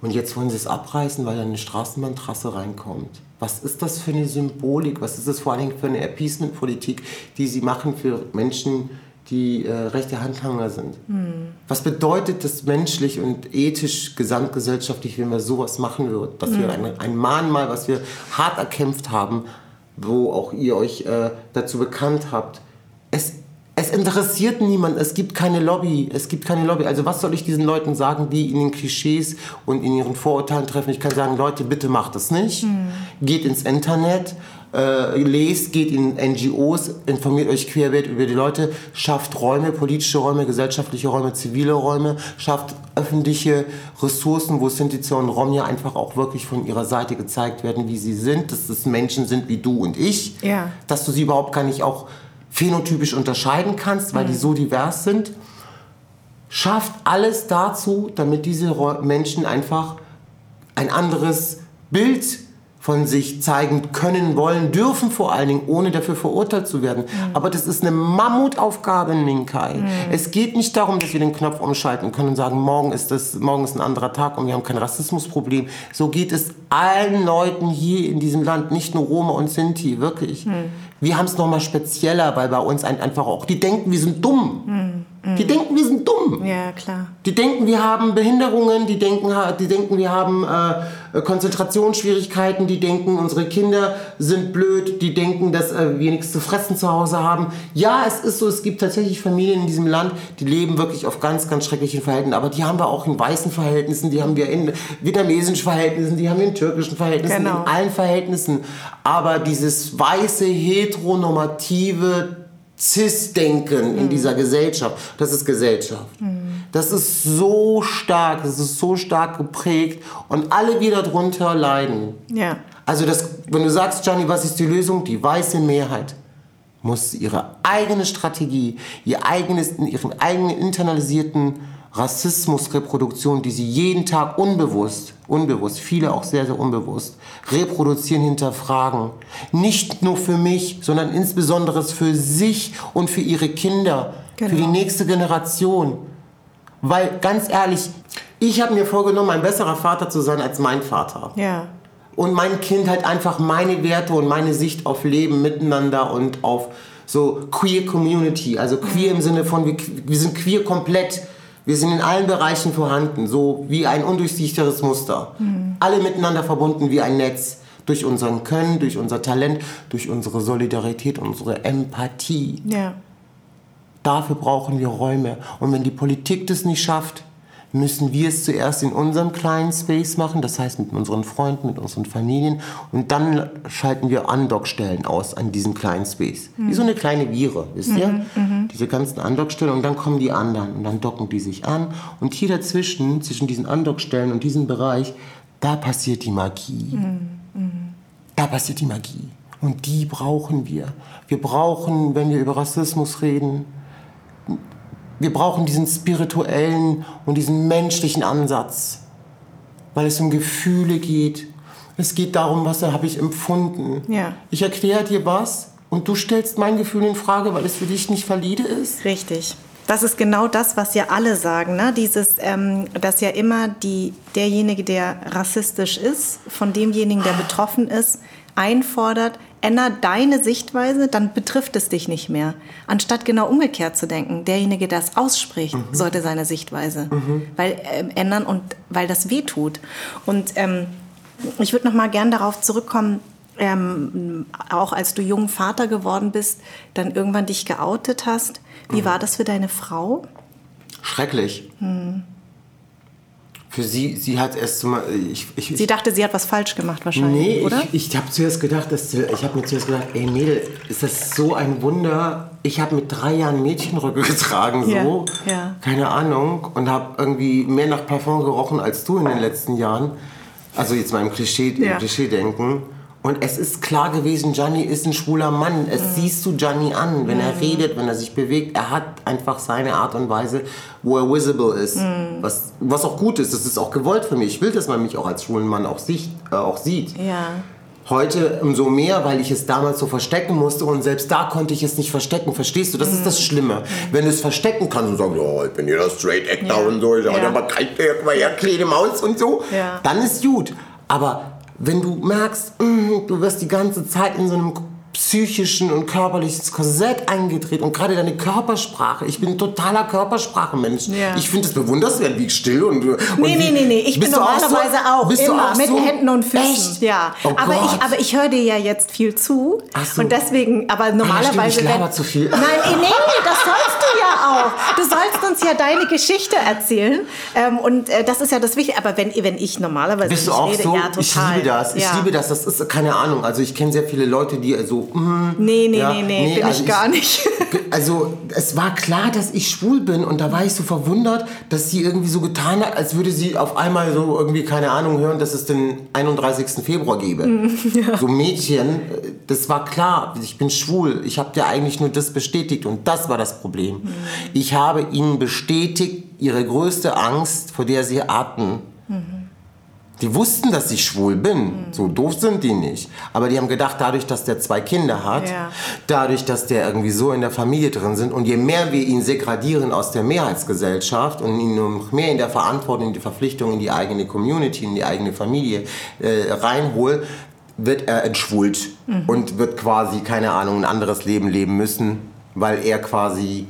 Und jetzt wollen sie es abreißen, weil da eine Straßenbahntrasse reinkommt. Was ist das für eine Symbolik? Was ist das vor allem für eine Appeasement-Politik, die sie machen für Menschen, die äh, rechte Handlanger sind. Hm. Was bedeutet das menschlich und ethisch, gesamtgesellschaftlich, wenn wir sowas machen würden? Dass hm. wir ein, ein Mahnmal, was wir hart erkämpft haben, wo auch ihr euch äh, dazu bekannt habt. Es, es interessiert niemand, es gibt keine Lobby, es gibt keine Lobby. Also was soll ich diesen Leuten sagen, die in den Klischees und in ihren Vorurteilen treffen? Ich kann sagen, Leute, bitte macht das nicht. Hm. Geht ins Internet, äh, lest, geht in NGOs, informiert euch querbeet über die Leute, schafft Räume, politische Räume, gesellschaftliche Räume, zivile Räume, schafft öffentliche Ressourcen, wo Sinti und Rom ja einfach auch wirklich von ihrer Seite gezeigt werden, wie sie sind, dass es Menschen sind wie du und ich, ja. dass du sie überhaupt gar nicht auch phänotypisch unterscheiden kannst, weil mhm. die so divers sind. Schafft alles dazu, damit diese Menschen einfach ein anderes Bild von sich zeigen können, wollen, dürfen vor allen Dingen, ohne dafür verurteilt zu werden. Mhm. Aber das ist eine Mammutaufgabe in Minkai. Mhm. Es geht nicht darum, dass wir den Knopf umschalten können und sagen, morgen ist, das, morgen ist ein anderer Tag und wir haben kein Rassismusproblem. So geht es allen Leuten hier in diesem Land, nicht nur Roma und Sinti, wirklich. Mhm. Wir haben es nochmal spezieller, weil bei uns einfach auch, die denken, wir sind dumm. Mhm. Die denken, wir sind dumm. Ja, klar. Die denken, wir haben Behinderungen, die denken, die denken wir haben äh, Konzentrationsschwierigkeiten, die denken, unsere Kinder sind blöd, die denken, dass äh, wir nichts zu fressen zu Hause haben. Ja, es ist so, es gibt tatsächlich Familien in diesem Land, die leben wirklich auf ganz, ganz schrecklichen Verhältnissen. Aber die haben wir auch in weißen Verhältnissen, die haben wir in vietnamesischen Verhältnissen, die haben wir in türkischen Verhältnissen, genau. in allen Verhältnissen. Aber dieses weiße, heteronormative Cis-Denken in mhm. dieser Gesellschaft. Das ist Gesellschaft. Mhm. Das ist so stark, das ist so stark geprägt und alle, die darunter leiden. Ja. Also das, wenn du sagst, Gianni, was ist die Lösung? Die weiße Mehrheit muss ihre eigene Strategie, ihr eigenes, ihren eigenen internalisierten Rassismusreproduktion, die sie jeden Tag unbewusst, unbewusst, viele auch sehr, sehr unbewusst, reproduzieren, hinterfragen. Nicht nur für mich, sondern insbesondere für sich und für ihre Kinder, genau. für die genau. nächste Generation. Weil ganz ehrlich, ich habe mir vorgenommen, ein besserer Vater zu sein als mein Vater. Ja. Und mein Kind hat einfach meine Werte und meine Sicht auf Leben miteinander und auf so queer Community, also queer im Sinne von wir, wir sind queer komplett wir sind in allen Bereichen vorhanden, so wie ein undurchsichtiges Muster. Mhm. Alle miteinander verbunden wie ein Netz. Durch unseren Können, durch unser Talent, durch unsere Solidarität, unsere Empathie. Ja. Dafür brauchen wir Räume. Und wenn die Politik das nicht schafft, müssen wir es zuerst in unserem kleinen Space machen, das heißt mit unseren Freunden, mit unseren Familien und dann schalten wir Andockstellen aus an diesem kleinen Space. Mhm. Wie so eine kleine Viere, wisst ihr? Mhm, mhm. Diese ganzen Andockstellen und dann kommen die anderen und dann docken die sich an und hier dazwischen, zwischen diesen Andockstellen und diesem Bereich, da passiert die Magie. Mhm. mhm. Da passiert die Magie. Und die brauchen wir. Wir brauchen, wenn wir über Rassismus reden, wir brauchen diesen spirituellen und diesen menschlichen Ansatz, weil es um Gefühle geht. Es geht darum, was habe ich empfunden. Ja. Ich erkläre dir was und du stellst mein Gefühl in Frage, weil es für dich nicht valide ist. Richtig. Das ist genau das, was ja alle sagen, ne? Dieses, ähm, dass ja immer die, derjenige, der rassistisch ist, von demjenigen, der betroffen ist, einfordert, änder deine Sichtweise, dann betrifft es dich nicht mehr. Anstatt genau umgekehrt zu denken, derjenige, der es ausspricht, mhm. sollte seine Sichtweise mhm. weil, äh, ändern und weil das weh tut. Und ähm, ich würde noch mal gern darauf zurückkommen, ähm, auch als du jungen Vater geworden bist, dann irgendwann dich geoutet hast. Wie mhm. war das für deine Frau? Schrecklich. Hm. Für sie, sie hat erst mal. Ich, ich, sie dachte, sie hat was falsch gemacht wahrscheinlich, nee, oder? ich, ich habe zuerst gedacht, dass, ich habe mir zuerst gedacht, ey Mädel, ist das so ein Wunder? Ich habe mit drei Jahren Mädchenröcke getragen, so, ja, ja. keine Ahnung, und habe irgendwie mehr nach Parfum gerochen als du in den letzten Jahren. Also jetzt mal im Klischee, ja. im Klischee denken. Und es ist klar gewesen, Gianni ist ein schwuler Mann. Es mhm. siehst du Gianni an, wenn mhm. er redet, wenn er sich bewegt. Er hat einfach seine Art und Weise, wo er visible ist. Mhm. Was, was auch gut ist. Das ist auch gewollt für mich. Ich will, dass man mich auch als schwulen Mann auch, sicht, äh, auch sieht. Ja. Heute umso mehr, weil ich es damals so verstecken musste und selbst da konnte ich es nicht verstecken. Verstehst du? Das ist das mhm. Schlimme. Mhm. Wenn du es verstecken kannst und sagst, oh, ich bin hier der Straight Actor ja. und so, ja. aber guck mal her, kleine Maus und so, ja. dann ist gut. Aber wenn du merkst, mm, du wirst die ganze Zeit in so einem psychischen und körperliches Korsett eingedreht und gerade deine Körpersprache. Ich bin ein totaler Körpersprachenmensch. Ja. Ich finde es bewundernswert, wie still und, und Nee, nee, nee, nee. Ich bin normalerweise auch, so? auch immer auch mit so? Händen und Füßen. Echt? Ja. Oh aber Gott. ich aber ich höre dir ja jetzt viel zu so. und deswegen aber normalerweise ah, ja, stimmt, ich zu viel. Nein, nee, das sollst du ja auch. Du sollst uns ja deine Geschichte erzählen ähm, und äh, das ist ja das Wichtige, aber wenn wenn ich normalerweise Bist du auch rede, so? ja, total. Ich liebe das. Ich liebe das. Das ist keine Ahnung, also ich kenne sehr viele Leute, die so mm, nee, nee, ja, nee, nee, nee, bin also ich gar nicht. Also es war klar, dass ich schwul bin und da war ich so verwundert, dass sie irgendwie so getan hat, als würde sie auf einmal so irgendwie, keine Ahnung, hören, dass es den 31. Februar gebe. Mm, ja. So Mädchen, das war klar, ich bin schwul. Ich habe dir eigentlich nur das bestätigt und das war das Problem. Mm. Ich habe ihnen bestätigt, ihre größte Angst, vor der sie hatten. Mhm die wussten, dass ich schwul bin. Mhm. So doof sind die nicht. Aber die haben gedacht, dadurch, dass der zwei Kinder hat, ja. dadurch, dass der irgendwie so in der Familie drin sind und je mehr wir ihn segradieren aus der Mehrheitsgesellschaft und ihn noch mehr in der Verantwortung, in die Verpflichtung, in die eigene Community, in die eigene Familie äh, reinholen, wird er entschwult mhm. und wird quasi, keine Ahnung, ein anderes Leben leben müssen, weil er quasi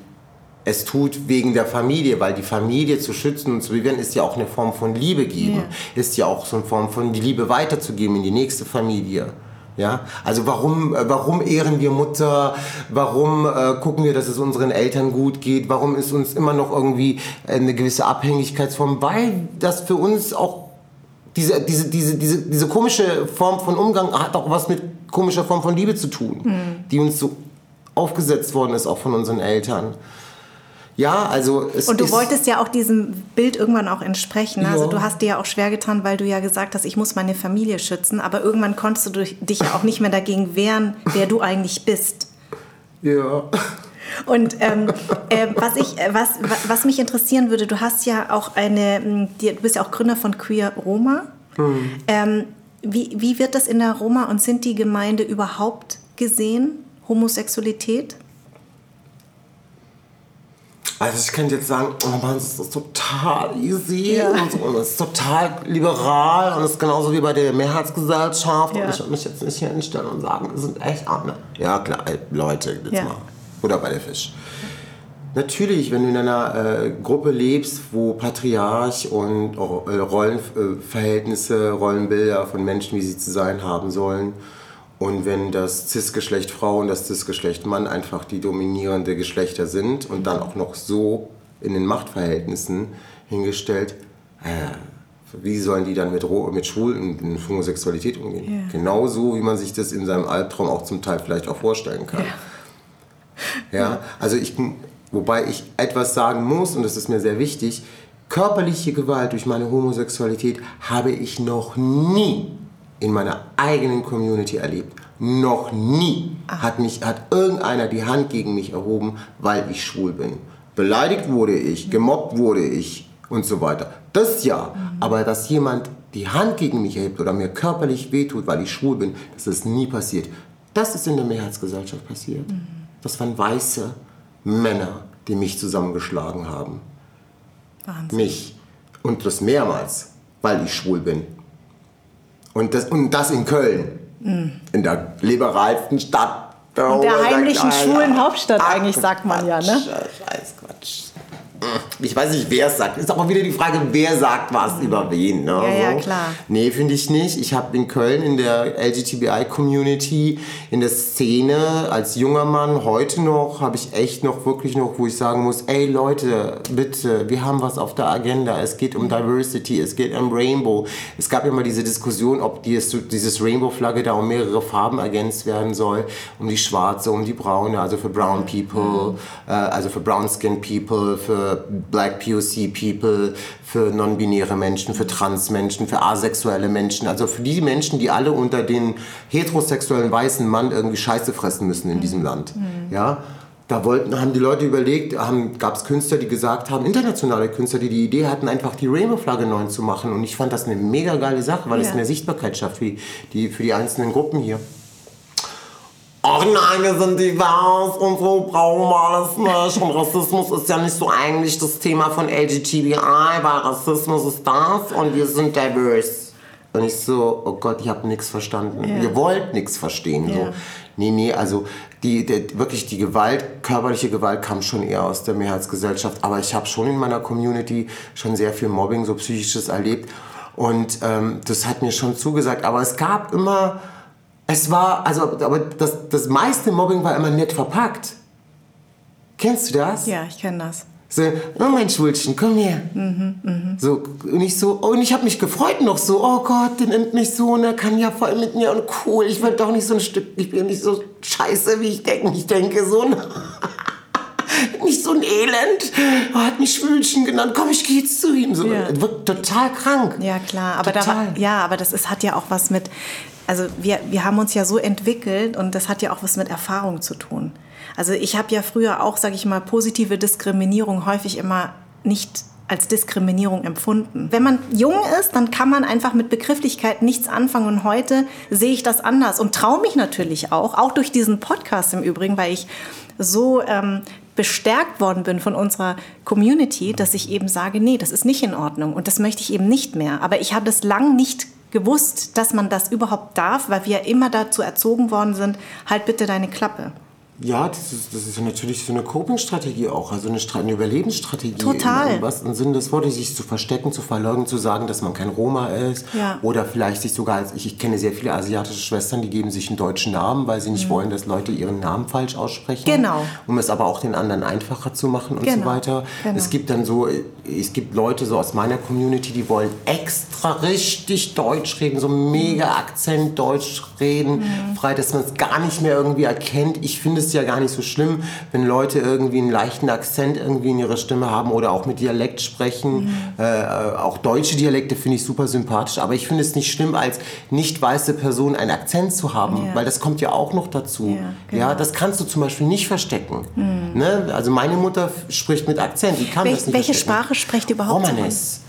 es tut wegen der Familie, weil die Familie zu schützen und zu bewähren ist ja auch eine Form von Liebe geben, yeah. ist ja auch so eine Form von die Liebe weiterzugeben in die nächste Familie. Ja, also warum, äh, warum ehren wir Mutter? Warum äh, gucken wir, dass es unseren Eltern gut geht? Warum ist uns immer noch irgendwie eine gewisse Abhängigkeitsform? Weil das für uns auch diese, diese, diese, diese, diese komische Form von Umgang hat auch was mit komischer Form von Liebe zu tun, mhm. die uns so aufgesetzt worden ist, auch von unseren Eltern. Ja, also es Und du wolltest ja auch diesem Bild irgendwann auch entsprechen. Ne? Also ja. Also du hast dir ja auch schwer getan, weil du ja gesagt hast, ich muss meine Familie schützen. Aber irgendwann konntest du dich ja auch nicht mehr dagegen wehren, wer du eigentlich bist. Ja. Und ähm, äh, was, ich, äh, was, was mich interessieren würde, du hast ja auch eine, hm, du bist ja auch Gründer von Queer Roma. Mhm. Ähm, wie, wie wird das in der Roma und sind die Gemeinde überhaupt gesehen, Homosexualität? Also ich könnte jetzt sagen, oh Mann, das ist total easy ja. und, so, und es ist total liberal und es ist genauso wie bei der Mehrheitsgesellschaft. Ja. Und ich würde mich jetzt nicht hier hinstellen und sagen, wir sind echt arme. Ja klar, Leute, jetzt ja. mal. Oder bei der Fisch. Natürlich, wenn du in einer äh, Gruppe lebst, wo Patriarch und äh, Rollenverhältnisse, Rollenbilder von Menschen, wie sie zu sein haben sollen, und wenn das Cis-Geschlecht Frau und das Cis-Geschlecht Mann einfach die dominierende Geschlechter sind und dann auch noch so in den Machtverhältnissen hingestellt, äh, wie sollen die dann mit, mit Schwulen und Homosexualität umgehen? Ja. Genauso, wie man sich das in seinem Albtraum auch zum Teil vielleicht auch vorstellen kann. Ja, ja also ich, wobei ich etwas sagen muss, und das ist mir sehr wichtig, körperliche Gewalt durch meine Homosexualität habe ich noch nie in meiner eigenen Community erlebt. Noch nie hat, mich, hat irgendeiner die Hand gegen mich erhoben, weil ich schwul bin. Beleidigt wurde ich, gemobbt wurde ich und so weiter. Das ja, mhm. aber dass jemand die Hand gegen mich erhebt oder mir körperlich wehtut, weil ich schwul bin, das ist nie passiert. Das ist in der Mehrheitsgesellschaft passiert. Mhm. Das waren weiße Männer, die mich zusammengeschlagen haben. Wahnsinn. Mich. Und das mehrmals, weil ich schwul bin. Und das, und das in Köln, mhm. in der liberalsten Stadt. In der heimlichen schwulen Hauptstadt eigentlich, sagt man ja, ne? Scheiß Quatsch ich weiß nicht, wer es sagt. Ist aber wieder die Frage, wer sagt was über wen. Ne? Ja, ja, klar. Nee, finde ich nicht. Ich habe in Köln in der LGTBI-Community, in der Szene, als junger Mann, heute noch, habe ich echt noch, wirklich noch, wo ich sagen muss, ey Leute, bitte, wir haben was auf der Agenda. Es geht um Diversity, es geht um Rainbow. Es gab immer diese Diskussion, ob dieses, dieses Rainbow-Flagge da um mehrere Farben ergänzt werden soll. Um die schwarze, um die braune, also für Brown People, mhm. äh, also für Brown Skin People, für Black POC People, für non-binäre Menschen, für Trans-Menschen, für asexuelle Menschen. Also für die Menschen, die alle unter den heterosexuellen weißen Mann irgendwie Scheiße fressen müssen in mhm. diesem Land. Mhm. Ja? Da wollten, haben die Leute überlegt, gab es Künstler, die gesagt haben, internationale Künstler, die die Idee hatten, einfach die Rainbow-Flagge neu zu machen. Und ich fand das eine mega geile Sache, weil ja. es mehr Sichtbarkeit schafft für die, für die einzelnen Gruppen hier ach nein, wir sind divers und so brauchen wir alles nicht. Und Rassismus ist ja nicht so eigentlich das Thema von LGTBI, weil Rassismus ist das und wir sind diverse. Und ich so, oh Gott, ich habe nichts verstanden. Ja. Ihr wollt nichts verstehen. Ja. So. Nee, nee, also die, die, wirklich die Gewalt, körperliche Gewalt kam schon eher aus der Mehrheitsgesellschaft. Aber ich habe schon in meiner Community schon sehr viel Mobbing, so psychisches erlebt. Und ähm, das hat mir schon zugesagt. Aber es gab immer es war, also, aber das, das meiste Mobbing war immer nett verpackt. Kennst du das? Ja, ich kenne das. So, oh mein Schwulchen, komm her. Mhm, mh. So, und ich so, oh, und ich habe mich gefreut noch so, oh Gott, der nimmt mich so und er kann ja voll mit mir und cool, ich will doch nicht so ein Stück, ich bin nicht so scheiße, wie ich denke, ich denke so. nicht so ein Elend, oh, hat mich Schwülchen genannt, komm, ich gehe jetzt zu ihm. So, ja. Wirkt total krank. Ja, klar, aber. Da, ja, aber das ist, hat ja auch was mit, also wir, wir haben uns ja so entwickelt und das hat ja auch was mit Erfahrung zu tun. Also ich habe ja früher auch, sage ich mal, positive Diskriminierung häufig immer nicht als Diskriminierung empfunden. Wenn man jung ist, dann kann man einfach mit Begrifflichkeit nichts anfangen und heute sehe ich das anders und traue mich natürlich auch, auch durch diesen Podcast im Übrigen, weil ich so ähm, bestärkt worden bin von unserer Community, dass ich eben sage, nee, das ist nicht in Ordnung und das möchte ich eben nicht mehr. Aber ich habe das lang nicht gewusst, dass man das überhaupt darf, weil wir immer dazu erzogen worden sind, halt bitte deine Klappe. Ja, das ist, das ist natürlich so eine Coping-Strategie auch, also eine, Stra eine Überlebensstrategie. Total. Im, Im Sinne des Wortes, sich zu verstecken, zu verleugnen, zu sagen, dass man kein Roma ist. Ja. Oder vielleicht sich sogar, ich, ich kenne sehr viele asiatische Schwestern, die geben sich einen deutschen Namen, weil sie nicht wollen, dass Leute ihren Namen falsch aussprechen. Mhm. Genau. Um es aber auch den anderen einfacher zu machen und so Genau. weiter. Genau. Es gibt dann so, es gibt Leute so aus meiner Community, die wollen extra richtig Deutsch reden, so mega Akzent Deutsch reden, Mhm. frei, dass man es gar nicht mehr irgendwie erkennt. Ich finde es ja gar nicht so schlimm, wenn Leute irgendwie einen leichten Akzent irgendwie in ihrer Stimme haben oder auch mit Dialekt sprechen. Mhm. Äh, auch deutsche Dialekte finde ich super sympathisch, aber ich finde es nicht schlimm, als nicht weiße Person einen Akzent zu haben, Ja. weil das kommt ja auch noch dazu. Ja, Ja, genau. Mhm. das kannst du zum Beispiel nicht verstecken. Ne? Also meine Mutter spricht mit Akzent, die kann Wel das nicht welche verstecken. Sprache spricht ihr überhaupt? Romanes.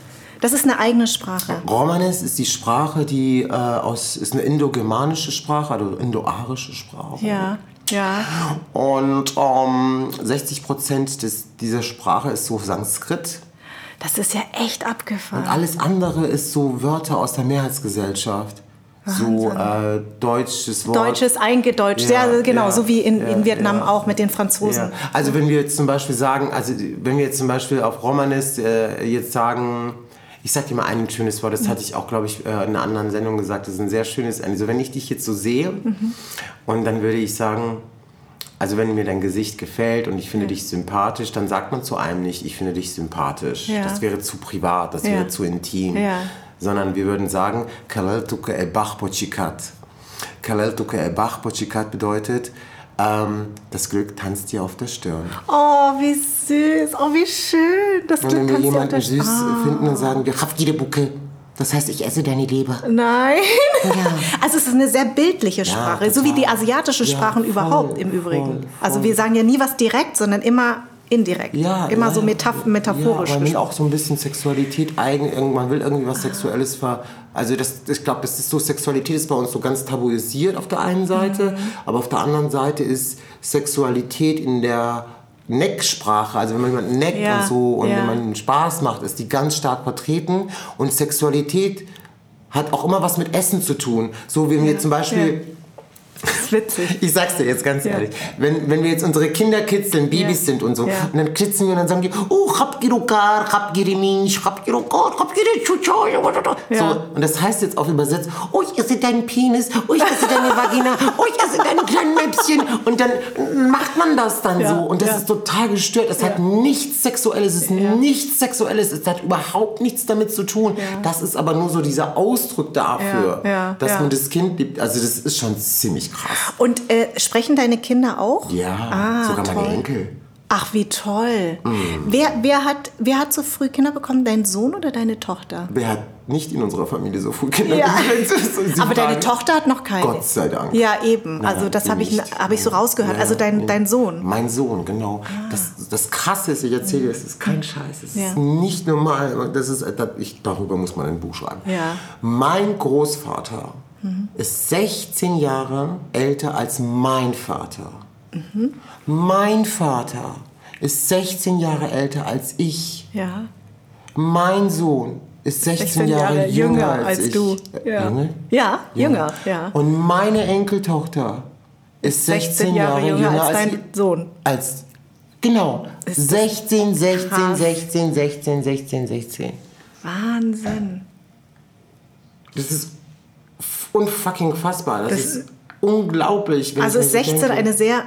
Das ist eine eigene Sprache. Romanes ist die Sprache, die äh, aus ist eine indogermanische Sprache, also indoarische Sprache. Ja, ja. Und ähm, 60 Prozent des, dieser Sprache ist so Sanskrit. Das ist ja echt abgefahren. Und alles andere ist so Wörter aus der Mehrheitsgesellschaft. So äh, deutsches Wort. Deutsches eingedeutscht, Ja, sehr genau, ja, so wie in, ja, in Vietnam ja. auch mit den Franzosen. Ja. Also wenn wir jetzt zum Beispiel sagen, also wenn wir jetzt zum Beispiel auf Romanes äh, jetzt sagen, ich sag dir mal ein schönes Wort, das hatte ich auch, glaube ich, äh, in einer anderen Sendung gesagt, das ist ein sehr schönes, also wenn ich dich jetzt so sehe und dann würde ich sagen, also wenn mir dein Gesicht gefällt und ich finde dich sympathisch, dann sagt man zu einem nicht, ich finde dich sympathisch. Ja. Das wäre zu privat, das Ja. wäre zu intim. Ja. Sondern wir würden sagen, Kalaltuke e bach pochikat. Kalaltuke e bach pochikat bedeutet, ähm, das Glück tanzt dir auf der Stirn. Oh, wie süß, oh, wie schön. Das Und Glück wenn wir kannst du jemanden unter- süß Ah. finden, dann sagen wir, Hafgide Bucke. Das heißt, ich esse deine Leber. Nein. Also es ist eine sehr bildliche Sprache, so wie die asiatische Ja, Sprachen voll, überhaupt im voll, Übrigen. Also voll. wir sagen ja nie was direkt, sondern immer indirekt. Ja, immer ja, so metaph metaphorisch. Ja, man will auch so ein bisschen Sexualität eigen, man will irgendwie was Sexuelles ver. Also das, ich glaube, das ist so Sexualität ist bei uns so ganz tabuisiert auf der einen Seite, Mhm. aber auf der anderen Seite ist Sexualität in der Necksprache, also wenn man jemanden neckt Ja, und so und wenn man Spaß macht, ist die ganz stark vertreten und Sexualität hat auch immer was mit Essen zu tun. So wie wir zum Beispiel Das ist witzig. ich sag's dir jetzt ganz Ja. ehrlich. Wenn, wenn wir jetzt unsere Kinder kitzeln, Babys Ja. sind und so, Ja. und dann kitzeln wir und dann sagen die, oh, Chapgirokar, Chapgiriminch, Chapgirokar, Chapgirichucha. Ja. So, und das heißt jetzt auch übersetzt, oh, ich esse deinen Penis, oh, ich esse deine Vagina, oh, ich esse deine kleinen Mäppchen. Und dann macht man das dann so. Und das ist total gestört. Es hat nichts Sexuelles, es ist nichts Sexuelles, es hat überhaupt nichts damit zu tun. Das ist aber nur so dieser Ausdruck dafür, dass man das Kind liebt. Also das ist schon ziemlich krass. Und äh, sprechen deine Kinder auch? Ja, Ah, sogar meine toll. Enkel. Ach, wie toll. Mhm. Wer, wer, hat, wer hat so früh Kinder bekommen? Dein Sohn oder deine Tochter? Wer hat nicht in unserer Familie so früh Kinder Ja. die Aber deine Frage. Tochter hat noch keine. Gott sei Dank. Ja, eben. Nein, also das habe ich, hab ich so rausgehört. Ja, also dein, ja. dein Sohn. Mein Sohn, genau. Das, das Krasse ist, ich erzähle dir, es ist kein Scheiß. Es Ja. ist nicht normal. Das ist, das, ich, darüber muss man ein Buch schreiben. Ja. Mein Großvater ist 16 Jahre älter als mein Vater. Mein Vater ist 16 Jahre älter als ich. Ja. Mein Sohn ist 16, Jahre, jünger als, ich. Ja. Junge? Ja, jünger, ja. Und meine Enkeltochter ist 16, Jahre, jünger, als, dein ich- Sohn. als genau Ist das 16, 16, krass. 16, 16, 16, 16. Wahnsinn. Das ist unfucking fassbar. Das, Das ist unglaublich. Also ist mir so 16 denke. eine sehr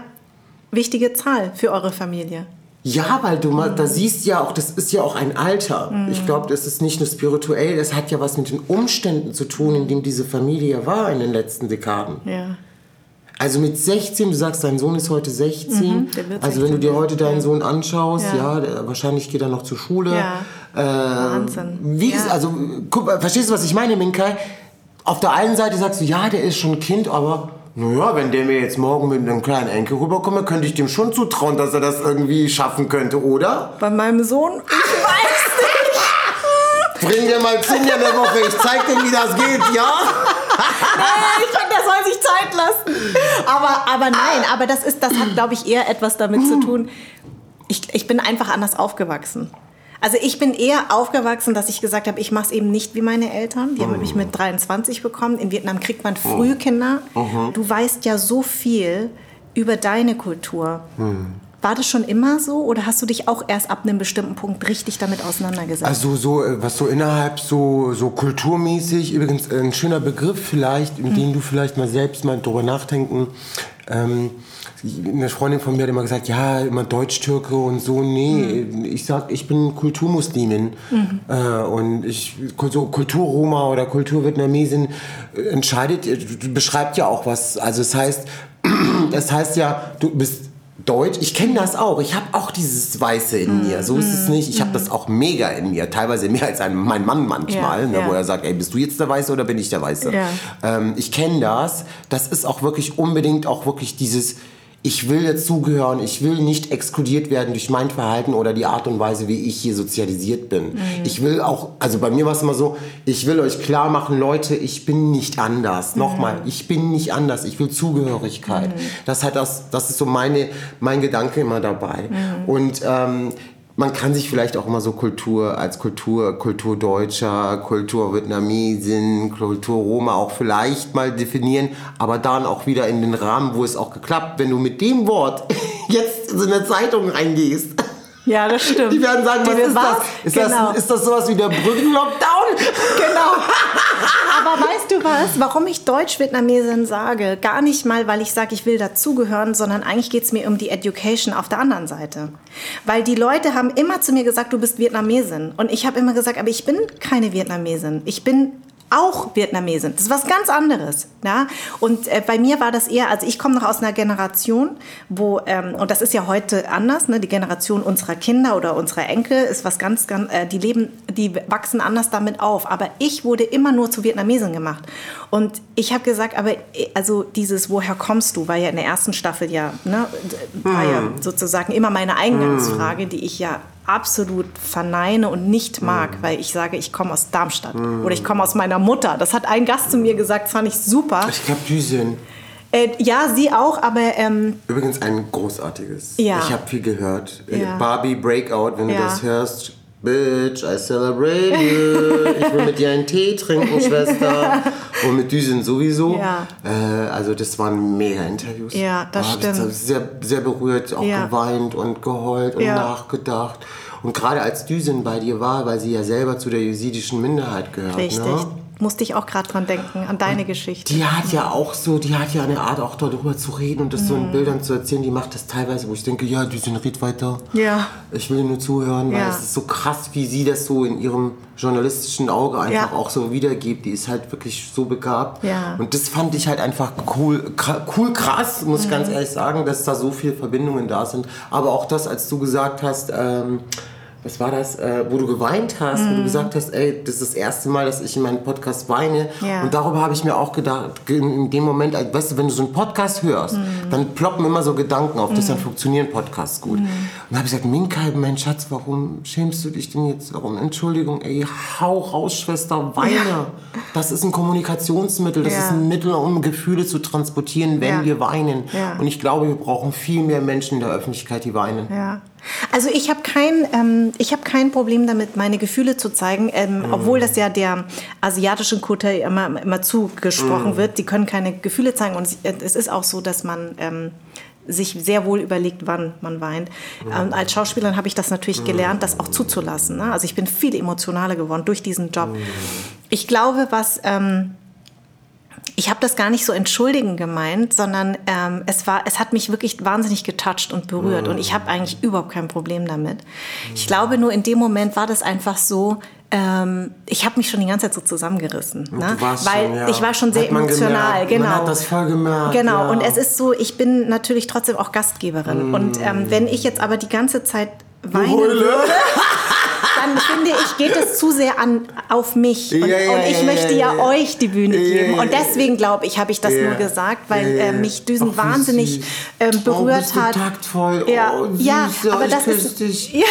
wichtige Zahl für eure Familie. Ja, weil du mal, da siehst ja auch, das ist ja auch ein Alter. Mhm. Ich glaube, das ist nicht nur spirituell, das hat ja was mit den Umständen zu tun, in dem diese Familie war in den letzten Dekaden. Ja. Also mit 16, du sagst, dein Sohn ist heute 16. Mhm, also wenn du 16, dir heute deinen Sohn anschaust, Ja. ja, der, wahrscheinlich geht er noch zur Schule. Ja. Äh, Wahnsinn. Wie, Ja. Also, guck, mal, verstehst du, was ich meine, Minkai? Auf der einen Seite sagst du, ja, der ist schon Kind, aber naja, wenn der mir jetzt morgen mit einem kleinen Enkel rüberkomme, könnte ich dem schon zutrauen, dass er das irgendwie schaffen könnte, oder? Bei meinem Sohn, ich weiß nicht. Bring dir mal Zinja in der Woche, ich zeig dir, wie das geht, ja? ich finde, der soll sich Zeit lassen. Aber, aber nein, aber das, ist, das hat, glaube ich, eher etwas damit zu tun. Ich, ich bin einfach anders aufgewachsen. Also ich bin eher aufgewachsen, dass ich gesagt habe, ich mache es eben nicht wie meine Eltern. Die haben mich mit 23 bekommen. In Vietnam kriegt man früh Kinder. Du weißt ja so viel über deine Kultur. Hm. War das schon immer so oder hast du dich auch erst ab einem bestimmten Punkt richtig damit auseinandergesetzt? Also so, äh, was so innerhalb so, so kulturmäßig, übrigens ein schöner Begriff vielleicht, in hm. den du vielleicht mal selbst mal drüber nachdenken. Ähm, eine Freundin von mir hat immer gesagt, ja, immer Deutsch-Türke und so. Nee, mhm. ich sag, ich bin Kulturmuslimin. Mhm. Äh, und ich, so Kulturroma oder Kulturvietnamesin äh, entscheidet, beschreibt ja auch was. Also es heißt, das heißt ja, du bist Deutsch. Ich kenne das auch. Ich habe auch dieses Weiße in mm, mir. So ist es mm, nicht. Ich habe das auch mega in mir. Teilweise mehr als ein, mein Mann manchmal, ja, ne, ja. wo er sagt, ey, bist du jetzt der Weiße oder bin ich der Weiße? Ja. Ähm, ich kenne das. Das ist auch wirklich unbedingt auch wirklich dieses ich will dazugehören, ich will nicht exkludiert werden durch mein Verhalten oder die Art und Weise, wie ich hier sozialisiert bin. Mhm. Ich will auch, also bei mir war es immer so, ich will euch klar machen, Leute, ich bin nicht anders. Mhm. Nochmal, ich bin nicht anders, ich will Zugehörigkeit. Mhm. Das, hat das, das ist so meine, mein Gedanke immer dabei. Mhm. Und ähm, man kann sich vielleicht auch immer so Kultur als Kultur, Kultur Deutscher, Kultur Vietnamesin, Kultur Roma auch vielleicht mal definieren, aber dann auch wieder in den Rahmen, wo es auch geklappt, wenn du mit dem Wort jetzt in eine Zeitung reingehst. Ja, das stimmt. Die werden sagen, was ist das? Ist, genau. das? ist das sowas wie der Brückenlockdown? Genau. Aber weißt du was, warum ich Deutsch-Vietnamesin sage? Gar nicht mal, weil ich sage, ich will dazugehören, sondern eigentlich geht es mir um die Education auf der anderen Seite. Weil die Leute haben immer zu mir gesagt, du bist Vietnamesin. Und ich habe immer gesagt, aber ich bin keine Vietnamesin. Ich bin auch Vietnamesin. Das ist was ganz anderes. Ja? Und äh, bei mir war das eher, also ich komme noch aus einer Generation, wo, ähm, und das ist ja heute anders, ne? die Generation unserer Kinder oder unserer Enkel ist was ganz, ganz äh, die leben, die wachsen anders damit auf. Aber ich wurde immer nur zu Vietnamesin gemacht. Und ich habe gesagt, aber äh, also dieses, woher kommst du, war ja in der ersten Staffel ja, ne? war ja hm. sozusagen immer meine Eingangsfrage, hm. die ich ja absolut verneine und nicht mag, mm. weil ich sage, ich komme aus Darmstadt mm. oder ich komme aus meiner Mutter. Das hat ein Gast zu mir gesagt, fand ich super. Ich glaube, Düsen. Äh, ja, sie auch, aber... Ähm, Übrigens ein großartiges. Ja. Ich habe viel gehört. Ja. Barbie Breakout, wenn ja. du das hörst. Bitch, I celebrate you. Ich will mit dir einen Tee trinken, Schwester. Und mit Düsen sowieso. Ja. Äh, also das waren mega Interviews. Ja, das da stimmt. Ich sehr, sehr berührt, auch ja. geweint und geheult und ja. nachgedacht. Und gerade als Düsen bei dir war, weil sie ja selber zu der jesidischen Minderheit gehört. Richtig. Ne? Musste ich auch gerade dran denken, an deine Geschichte. Die hat ja auch so, die hat ja eine Art auch darüber zu reden und das mm. so in mhm. Bildern zu erzählen, die macht das teilweise, wo ich denke, ja, die sind red weiter. Ja. Ich will nur zuhören, weil ja. es ist so krass, wie sie das so in ihrem journalistischen Auge einfach ja. auch so wiedergibt. Die ist halt wirklich so begabt. Ja. Und das fand ich halt einfach cool, cool krass, muss mm. ich ganz mhm. ehrlich sagen, dass da so viele Verbindungen da sind. Aber auch das, als du gesagt hast, ähm, was war das, äh, wo du geweint hast, mm. wo du mhm. gesagt hast, ey, das ist das erste Mal, dass ich in meinem Podcast weine. Ja. Und darüber habe ich mir auch gedacht, in dem Moment, weißt du, wenn du so einen Podcast hörst, mm. dann ploppen immer so Gedanken auf, mm. dass dann funktionieren Podcasts gut. Mhm. Und dann habe ich gesagt, Minkai, mein Schatz, warum schämst du dich denn jetzt? Warum? Entschuldigung, ey, hau raus, Schwester, weine. Ja. Das ist ein Kommunikationsmittel, das ja. ist ein Mittel, um Gefühle zu transportieren, wenn wir weinen. Und ich glaube, wir brauchen viel mehr Menschen in der Öffentlichkeit, die weinen. Ja. Also ich habe kein, ähm, ich hab kein Problem damit, meine Gefühle zu zeigen, ähm, mm. obwohl das ja der asiatischen Kultur immer, immer zugesprochen mm. wird. Die können keine Gefühle zeigen und es ist auch so, dass man ähm, sich sehr wohl überlegt, wann man weint. Mm. als Schauspielerin habe ich das natürlich gelernt, das auch zuzulassen. Ne? Also ich bin viel emotionaler geworden durch diesen Job. Mm. Ich glaube, was... Ähm, ich habe das gar nicht so entschuldigen gemeint, sondern ähm, es, war, es hat mich wirklich wahnsinnig getoucht und berührt. Mhm. Und ich habe eigentlich überhaupt kein Problem damit. Ich glaube nur, in dem Moment war das einfach so, ähm, ich habe mich schon die ganze Zeit so zusammengerissen, ne? weil schon, ja. ich war schon sehr emotional. Gemerkt. Genau. Man hat das voll gemerkt. Genau. Ja. Und es ist so, ich bin natürlich trotzdem auch Gastgeberin. Mm. Und ähm, wenn ich jetzt aber die ganze Zeit weinen würde, dann finde ich, geht es zu sehr an, auf mich. Und, ja, ja, und ich möchte ja, euch die Bühne geben. Und deswegen glaube ich, habe ich das nur gesagt, weil äh, mich Düsen Ach, wahnsinnig äh, berührt oh, hat. Taktvoll. Ja, oh, ja aber das ist. Ja.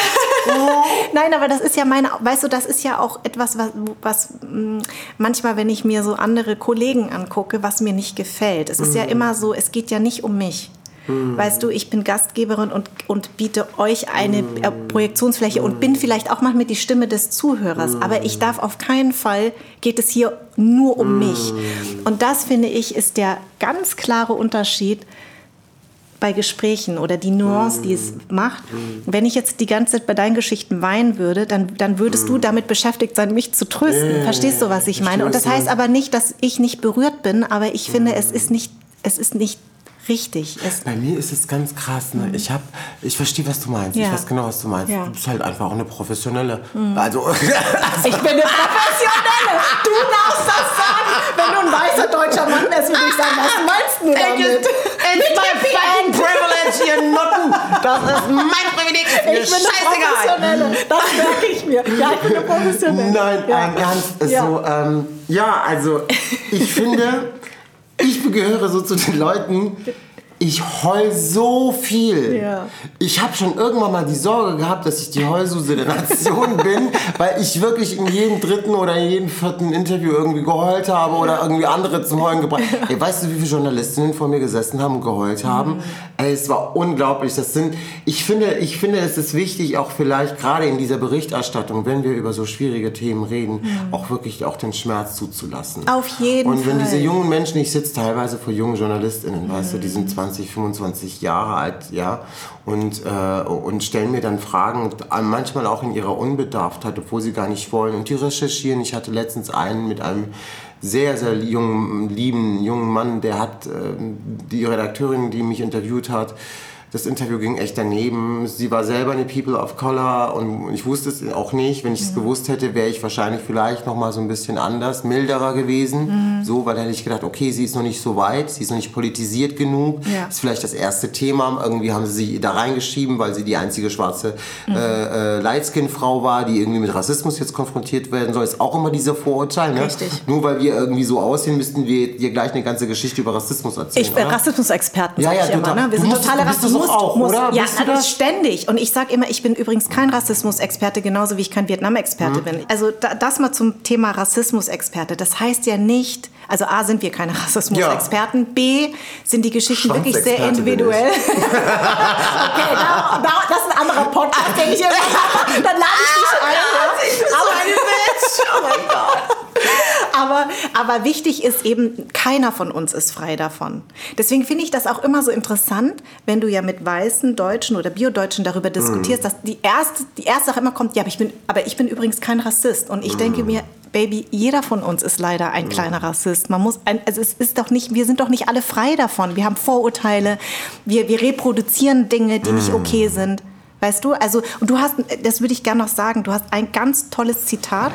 Oh. Nein, aber das ist ja meine, weißt du, das ist ja auch etwas, was, was mm, manchmal, wenn ich mir so andere Kollegen angucke, was mir nicht gefällt. Es ist mhm. ja immer so, es geht ja nicht um mich. Mhm. Weißt du, ich bin Gastgeberin und, und biete euch eine mhm. Projektionsfläche und bin vielleicht auch manchmal die Stimme des Zuhörers. Mhm. Aber ich darf auf keinen Fall, geht es hier nur um mich. Und das, finde ich, ist der ganz klare Unterschied bei Gesprächen oder die Nuance, die es macht. Wenn ich jetzt die ganze Zeit bei deinen Geschichten weinen würde, dann, dann würdest du damit beschäftigt sein, mich zu trösten. Verstehst du, was ich meine? Und das heißt aber nicht, dass ich nicht berührt bin, aber ich finde, es ist nicht, es ist nicht richtig. Es, Bei mir ist es ganz krass. Ne? Ich hab, ich verstehe, was du meinst. Ja. Ich weiß genau, was du meinst. Ja. Du bist halt einfach auch eine professionelle. Also, ich bin eine Professionelle. Du darfst das sagen. Wenn du ein weißer deutscher Mann wärst, würde ich sagen, was meinst du damit? It's my fucking privilege, ihr Nutten. Das ist mein Privileg. Ich bin eine. Professionelle. Das merke ich mir. Ja, ich bin eine Professionelle. Nein, ja. Ernst. Ist Ja. So, ähm, ja, also ich finde, ich gehöre so zu den Leuten, ich heul so viel. Ja. Ich habe schon irgendwann mal die Sorge gehabt, dass ich die Heulsuse der Nation bin, weil ich wirklich in jedem dritten oder in jedem vierten Interview irgendwie geheult habe oder irgendwie andere zum Heulen gebracht. Ey, weißt du, wie viele Journalistinnen vor mir gesessen haben und geheult haben? Ey, es war unglaublich. Das sind, ich finde, ich finde, es ist wichtig, auch vielleicht gerade in dieser Berichterstattung, wenn wir über so schwierige Themen reden, auch wirklich auch den Schmerz zuzulassen. Auf jeden Und wenn Fall. diese jungen Menschen, ich sitze teilweise vor jungen JournalistInnen, weißt du, die sind 20, 25 Jahre alt, ja, und, äh, und stellen mir dann Fragen, manchmal auch in ihrer Unbedarftheit, obwohl sie gar nicht wollen. Und die recherchieren. Ich hatte letztens einen mit einem sehr, sehr jungen, lieben jungen Mann, der hat, äh, die Redakteurin, die mich interviewt hat, das Interview ging echt daneben. Sie war selber eine People of Color und ich wusste es auch nicht. Wenn ich es gewusst hätte, wäre ich wahrscheinlich vielleicht noch mal so ein bisschen anders, milderer gewesen. So, weil dann hätte ich gedacht, okay, sie ist noch nicht so weit, sie ist noch nicht politisiert genug. Ja. Ist vielleicht das erste Thema. Irgendwie haben sie sie da reingeschrieben, weil sie die einzige schwarze äh, äh, Lightskin-Frau war, die irgendwie mit Rassismus jetzt konfrontiert werden soll. Ist auch immer dieser Vorurteil. Ne? Richtig. Nur weil wir irgendwie so aussehen, müssten wir dir gleich eine ganze Geschichte über Rassismus erzählen. Ich bin? Rassismusexperten, Ja, sag ja, ich immer. total. Ne? Wir sind totale Rassismus. Doch auch, muss, oder? Ja, Bist du das das? ständig. Und ich sage immer, ich bin übrigens kein Rassismusexperte, genauso wie ich kein Mhm. Vietnam-Experte bin. Also da, das mal zum Thema Rassismusexperte. Das heißt ja nicht, also A, sind wir keine Rassismusexperten, B, sind die Geschichten wirklich sehr individuell. okay, da, da, das ist ein anderer Podcast, den ich mache. Dann lade ich dich ein. ja. Oh mein Gott. Aber, aber wichtig ist eben, keiner von uns ist frei davon. Deswegen finde ich das auch immer so interessant, wenn du ja mit weißen Deutschen oder Biodeutschen darüber diskutierst, dass die erste, die erste Sache immer kommt, ja, aber ich bin, aber ich bin übrigens kein Rassist. Und ich denke mir, Baby, jeder von uns ist leider ein kleiner Rassist. Man muss, ein, also es ist doch nicht, wir sind doch nicht alle frei davon. Wir haben Vorurteile, wir, wir reproduzieren Dinge, die nicht okay sind. Weißt du, also, und du hast, das würde ich gerne noch sagen, du hast ein ganz tolles Zitat.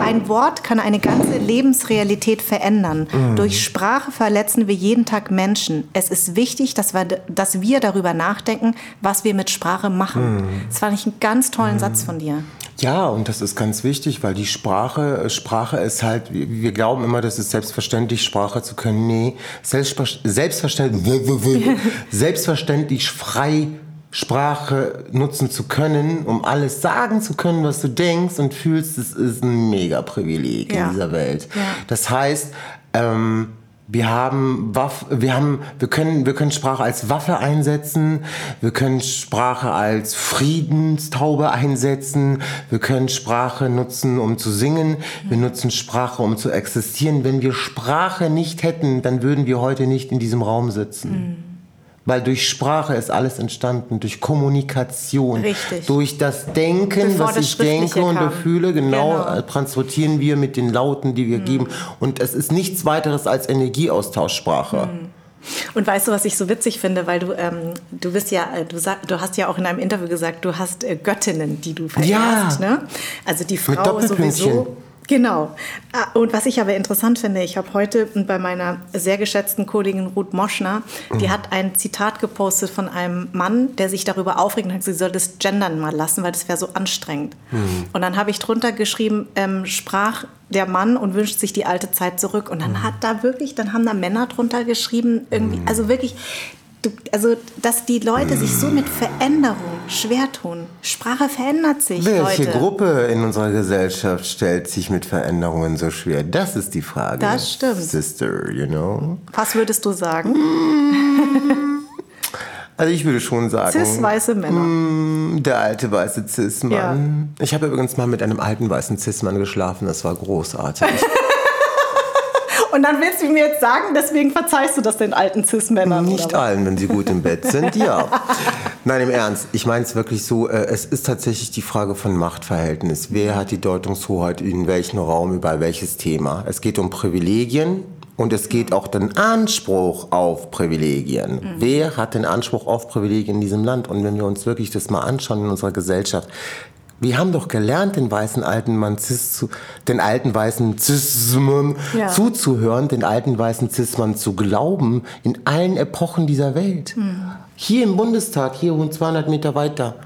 Ein Wort kann eine ganze Lebensrealität verändern. Durch Sprache verletzen wir jeden Tag Menschen. Es ist wichtig, dass wir, dass wir darüber nachdenken, was wir mit Sprache machen. Das fand ich einen ganz tollen Satz von dir. Ja, und das ist ganz wichtig, weil die Sprache, Sprache ist halt, wir glauben immer, das ist selbstverständlich, Sprache zu können. Nee, selbstver- selbstverständlich, selbstverständlich frei Sprache nutzen zu können, um alles sagen zu können, was du denkst und fühlst, das ist ein mega Privileg Ja. in dieser Welt. Ja. Das heißt, ähm, wir haben Waff, wir haben, wir können, wir können Sprache als Waffe einsetzen. Wir können Sprache als Friedenstaube einsetzen. Wir können Sprache nutzen, um zu singen. Wir nutzen Sprache, um zu existieren. Wenn wir Sprache nicht hätten, dann würden wir heute nicht in diesem Raum sitzen. Weil durch Sprache ist alles entstanden, durch Kommunikation, Richtig. durch das Denken, Bevor was das ich denke und kam. befühle, genau, Genau. äh, transportieren wir mit den Lauten, die wir geben. Und es ist nichts weiteres als Energieaustauschsprache. Und weißt du, was ich so witzig finde, weil du, ähm, du bist ja, äh, du, sag, du hast ja auch in einem Interview gesagt, du hast äh, Göttinnen, die du verehrst, Ja. ne? Also die Frau sowieso. Genau. Ah, Und was ich aber interessant finde, ich habe heute bei meiner sehr geschätzten Kollegin Ruth Moschner, die Mhm. hat ein Zitat gepostet von einem Mann, der sich darüber aufregt und hat gesagt, sie soll das Gendern mal lassen, weil das wäre so anstrengend. Mhm. Und dann habe ich drunter geschrieben, ähm, sprach der Mann und wünscht sich die alte Zeit zurück. Und Mhm. dann hat da wirklich, dann haben da Männer drunter geschrieben, irgendwie, also wirklich, du, also dass die Leute sich so mit Veränderung schwer tun. Sprache verändert sich, Welche Leute. Gruppe in unserer Gesellschaft stellt sich mit Veränderungen so schwer? Das ist die Frage. Das stimmt. Sister, you know? Was würdest du sagen? Also ich würde schon sagen. Cis-weiße Männer. mm, Der alte weiße Cis-Mann. Ich habe übrigens mal mit einem alten weißen Cis-Mann geschlafen. Das war großartig. Und dann willst du mir jetzt sagen, deswegen verzeihst du das den alten Cis-Männern? Nicht allen, wenn sie gut im Bett sind, ja. Nein, im Ernst. Ich meine es wirklich so, äh, es ist tatsächlich die Frage von Machtverhältnis. Wer hat die Deutungshoheit in welchem Raum über welches Thema? Es geht um Privilegien, und es geht auch den Anspruch auf Privilegien. Mhm. Wer hat den Anspruch auf Privilegien in diesem Land? Und wenn wir uns wirklich das mal anschauen in unserer Gesellschaft, wir haben doch gelernt, den weißen alten Mann Cis zu, den alten weißen Cis-Mann ja. zuzuhören, den alten weißen Cis-Mann zu glauben in allen Epochen dieser Welt. Mhm. Hier im Bundestag, hier 200 Meter weiter,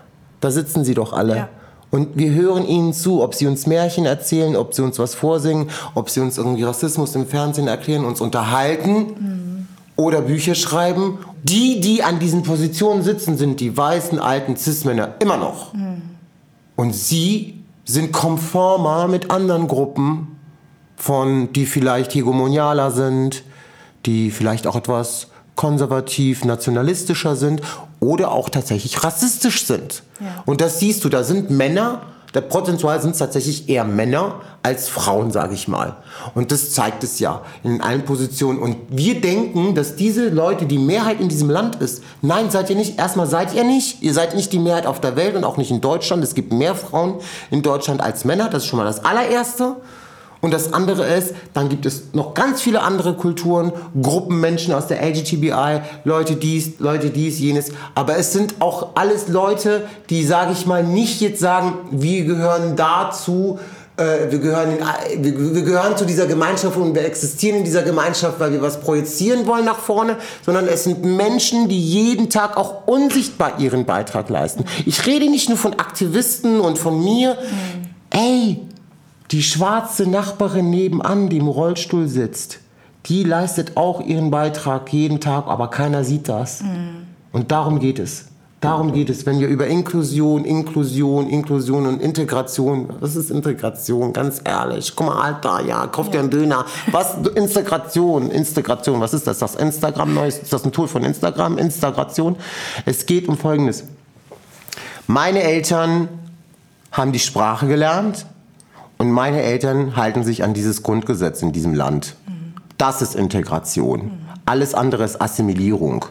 da sitzen sie doch alle. Ja. Und wir hören ihnen zu, ob sie uns Märchen erzählen, ob sie uns was vorsingen, ob sie uns irgendwie Rassismus im Fernsehen erklären, uns unterhalten mhm. oder Bücher schreiben. Die, die an diesen Positionen sitzen, sind die weißen alten Cis-Männer immer noch. Mhm. Und sie sind konformer mit anderen Gruppen von, die vielleicht hegemonialer sind, die vielleicht auch etwas konservativ, nationalistischer sind oder auch tatsächlich rassistisch sind. Ja. Und das siehst du, da sind Männer, prozentual sind es tatsächlich eher Männer als Frauen, sage ich mal. Und das zeigt es ja in allen Positionen. Und wir denken, dass diese Leute die Mehrheit in diesem Land ist. Nein, seid ihr nicht. Erstmal seid ihr nicht. Ihr seid nicht die Mehrheit auf der Welt und auch nicht in Deutschland. Es gibt mehr Frauen in Deutschland als Männer. Das ist schon mal das allererste. Und das andere ist, dann gibt es noch ganz viele andere Kulturen, Gruppen Menschen aus der LGTBI, Leute dies, Leute dies, jenes. Aber es sind auch alles Leute, die, sage ich mal, nicht jetzt sagen, wir gehören dazu, äh, wir, gehören in, wir, wir, gehören zu dieser Gemeinschaft und wir existieren in dieser Gemeinschaft, weil wir was projizieren wollen nach vorne, sondern es sind Menschen, die jeden Tag auch unsichtbar ihren Beitrag leisten. Ich rede nicht nur von Aktivisten und von mir. Mhm. Ey, die schwarze Nachbarin nebenan, die im Rollstuhl sitzt, die leistet auch ihren Beitrag jeden Tag, aber keiner sieht das. Mhm. Und darum geht es. Darum geht es, wenn wir über Inklusion, Inklusion, Inklusion und Integration, was ist Integration, ganz ehrlich, guck mal, Alter, ja, kauf dir einen Döner. Was, Integration, Integration, was ist das? Das Instagram neues, ist das ein Tool von Instagram? Integration? Es geht um Folgendes. Meine Eltern haben die Sprache gelernt, und meine Eltern halten sich an dieses Grundgesetz in diesem Land. Das ist Integration. Alles andere ist Assimilierung.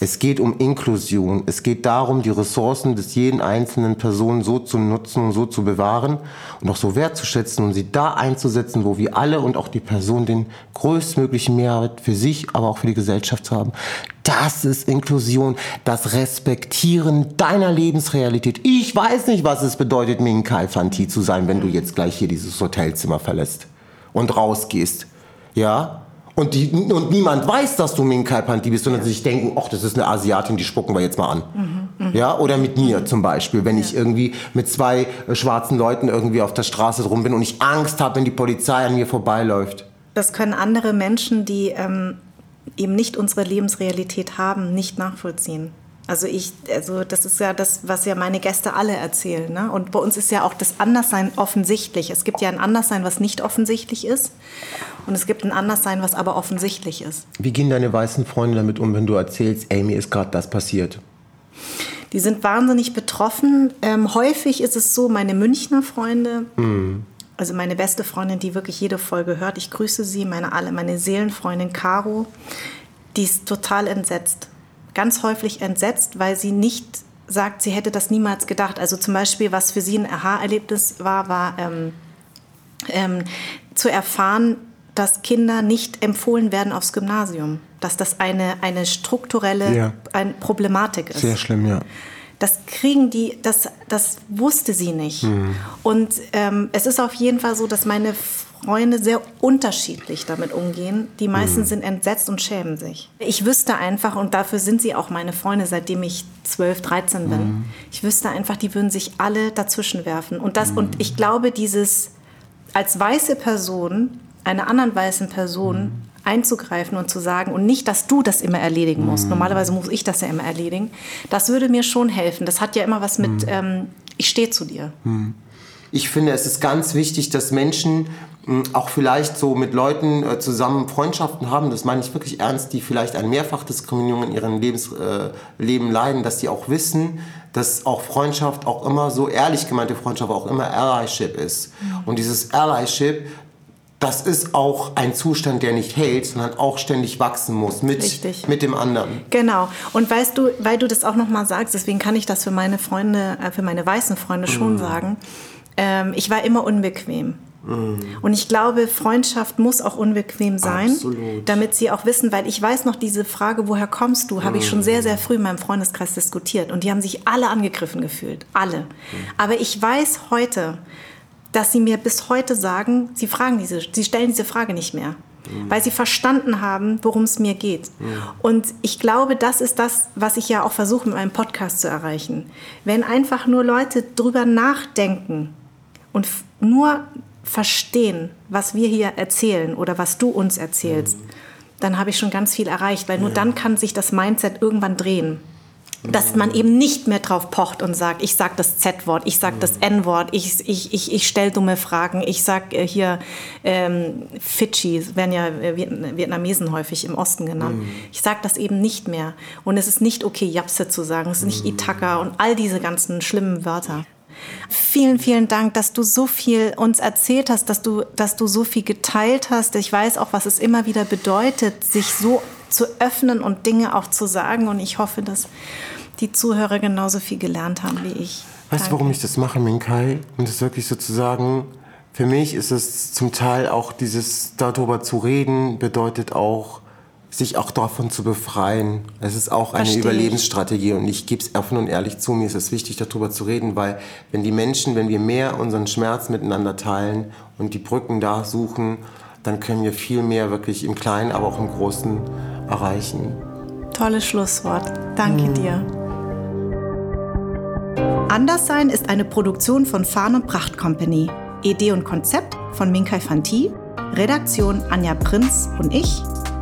Es geht um Inklusion. Es geht darum, die Ressourcen des jeden einzelnen Person so zu nutzen und so zu bewahren und auch so wertzuschätzen und sie da einzusetzen, wo wir alle und auch die Person den größtmöglichen Mehrwert für sich, aber auch für die Gesellschaft haben. Das ist Inklusion, das Respektieren deiner Lebensrealität. Ich weiß nicht, was es bedeutet, Minkai Fanti zu sein, wenn du jetzt gleich hier dieses Hotelzimmer verlässt und rausgehst. Ja? Und, die, und niemand weiß, dass du Minkai Panti bist, sondern sich denken, ach, das ist eine Asiatin, die spucken wir jetzt mal an. Mhm, mh. Ja, oder mit mir zum Beispiel, wenn ja. ich irgendwie mit zwei äh, schwarzen Leuten irgendwie auf der Straße drum bin und ich Angst habe, wenn die Polizei an mir vorbeiläuft. Das können andere Menschen, die ähm, eben nicht unsere Lebensrealität haben, nicht nachvollziehen. Also ich, also das ist ja das, was ja meine Gäste alle erzählen. Ne? Und bei uns ist ja auch das Anderssein offensichtlich. Es gibt ja ein Anderssein, was nicht offensichtlich ist. Und es gibt ein Anderssein, was aber offensichtlich ist. Wie gehen deine weißen Freunde damit um, wenn du erzählst, mir ist gerade das passiert? Die sind wahnsinnig betroffen. Ähm, häufig ist es so, meine Münchner Freunde, mm. also meine beste Freundin, die wirklich jede Folge hört, ich grüße sie, meine alle, meine Seelenfreundin Caro, die ist total entsetzt ganz häufig entsetzt, weil sie nicht sagt, sie hätte das niemals gedacht. Also zum Beispiel, was für sie ein Aha-Erlebnis war, war ähm, ähm, zu erfahren, dass Kinder nicht empfohlen werden aufs Gymnasium. Dass das eine, eine strukturelle ja. eine Problematik ist. Sehr schlimm, ja. Das kriegen die, das, das wusste sie nicht. Mhm. Und ähm, es ist auf jeden Fall so, dass meine Freunde sehr unterschiedlich damit umgehen. Die meisten mhm. sind entsetzt und schämen sich. Ich wüsste einfach, und dafür sind sie auch meine Freunde, seitdem ich 12, 13 bin, mhm. ich wüsste einfach, die würden sich alle dazwischen werfen. Und, das, mhm. und ich glaube, dieses als weiße Person einer anderen weißen Person mhm. einzugreifen und zu sagen, und nicht, dass du das immer erledigen musst. Mhm. Normalerweise muss ich das ja immer erledigen. Das würde mir schon helfen. Das hat ja immer was mit, mhm. ähm, ich stehe zu dir. Ich finde, es ist ganz wichtig, dass Menschen auch vielleicht so mit Leuten äh, zusammen Freundschaften haben, das meine ich wirklich ernst, die vielleicht an Mehrfachdiskriminierung in ihrem Lebens, äh, Leben leiden, dass die auch wissen, dass auch Freundschaft auch immer so ehrlich gemeinte Freundschaft auch immer Allyship ist. Mhm. Und dieses Allyship das ist auch ein Zustand, der nicht hält, sondern auch ständig wachsen muss mit, mit dem anderen. Genau. Und weißt du, weil du das auch nochmal sagst, deswegen kann ich das für meine Freunde, äh, für meine weißen Freunde schon mm. sagen. Ähm, ich war immer unbequem. Mm. Und ich glaube, Freundschaft muss auch unbequem sein, Absolut. damit sie auch wissen, weil ich weiß noch, diese Frage, woher kommst du, habe ich schon sehr, sehr früh in meinem Freundeskreis diskutiert. Und die haben sich alle angegriffen gefühlt. Alle. Mm. Aber ich weiß heute, dass sie mir bis heute sagen, sie fragen diese, sie stellen diese Frage nicht mehr. Mhm. Weil sie verstanden haben, worum es mir geht. Mhm. Und ich glaube, das ist das, was ich ja auch versuche, mit meinem Podcast zu erreichen. Wenn einfach nur Leute drüber nachdenken und nur verstehen, was wir hier erzählen oder was du uns erzählst, mhm. dann habe ich schon ganz viel erreicht, weil nur ja. dann kann sich das Mindset irgendwann drehen dass man eben nicht mehr drauf pocht und sagt, ich sage das Z-Wort, ich sage das N-Wort, ich, ich, ich, ich stelle dumme Fragen, ich sage äh, hier ähm, Fidschi, werden ja äh, Vietnamesen häufig im Osten genannt. Mhm. Ich sage das eben nicht mehr. Und es ist nicht okay, Japse zu sagen, es ist nicht Itaka und all diese ganzen schlimmen Wörter. Vielen, vielen Dank, dass du so viel uns erzählt hast, dass du, dass du so viel geteilt hast. Ich weiß auch, was es immer wieder bedeutet, sich so zu öffnen und Dinge auch zu sagen. Und ich hoffe, dass die Zuhörer genauso viel gelernt haben wie ich. Weißt du, warum ich das mache, Minkai? Und das wirklich sozusagen, für mich ist es zum Teil auch dieses, darüber zu reden, bedeutet auch, sich auch davon zu befreien. Es ist auch eine Versteh Überlebensstrategie und ich gebe es offen und ehrlich zu, mir ist es wichtig, darüber zu reden, weil wenn die Menschen, wenn wir mehr unseren Schmerz miteinander teilen und die Brücken da suchen, dann können wir viel mehr wirklich im Kleinen, aber auch im Großen erreichen. Tolles Schlusswort. Danke mhm. dir. Anderssein ist eine Produktion von Farn und Pracht Company. Idee und Konzept von Minkai Fanti, Redaktion Anja Prinz und ich.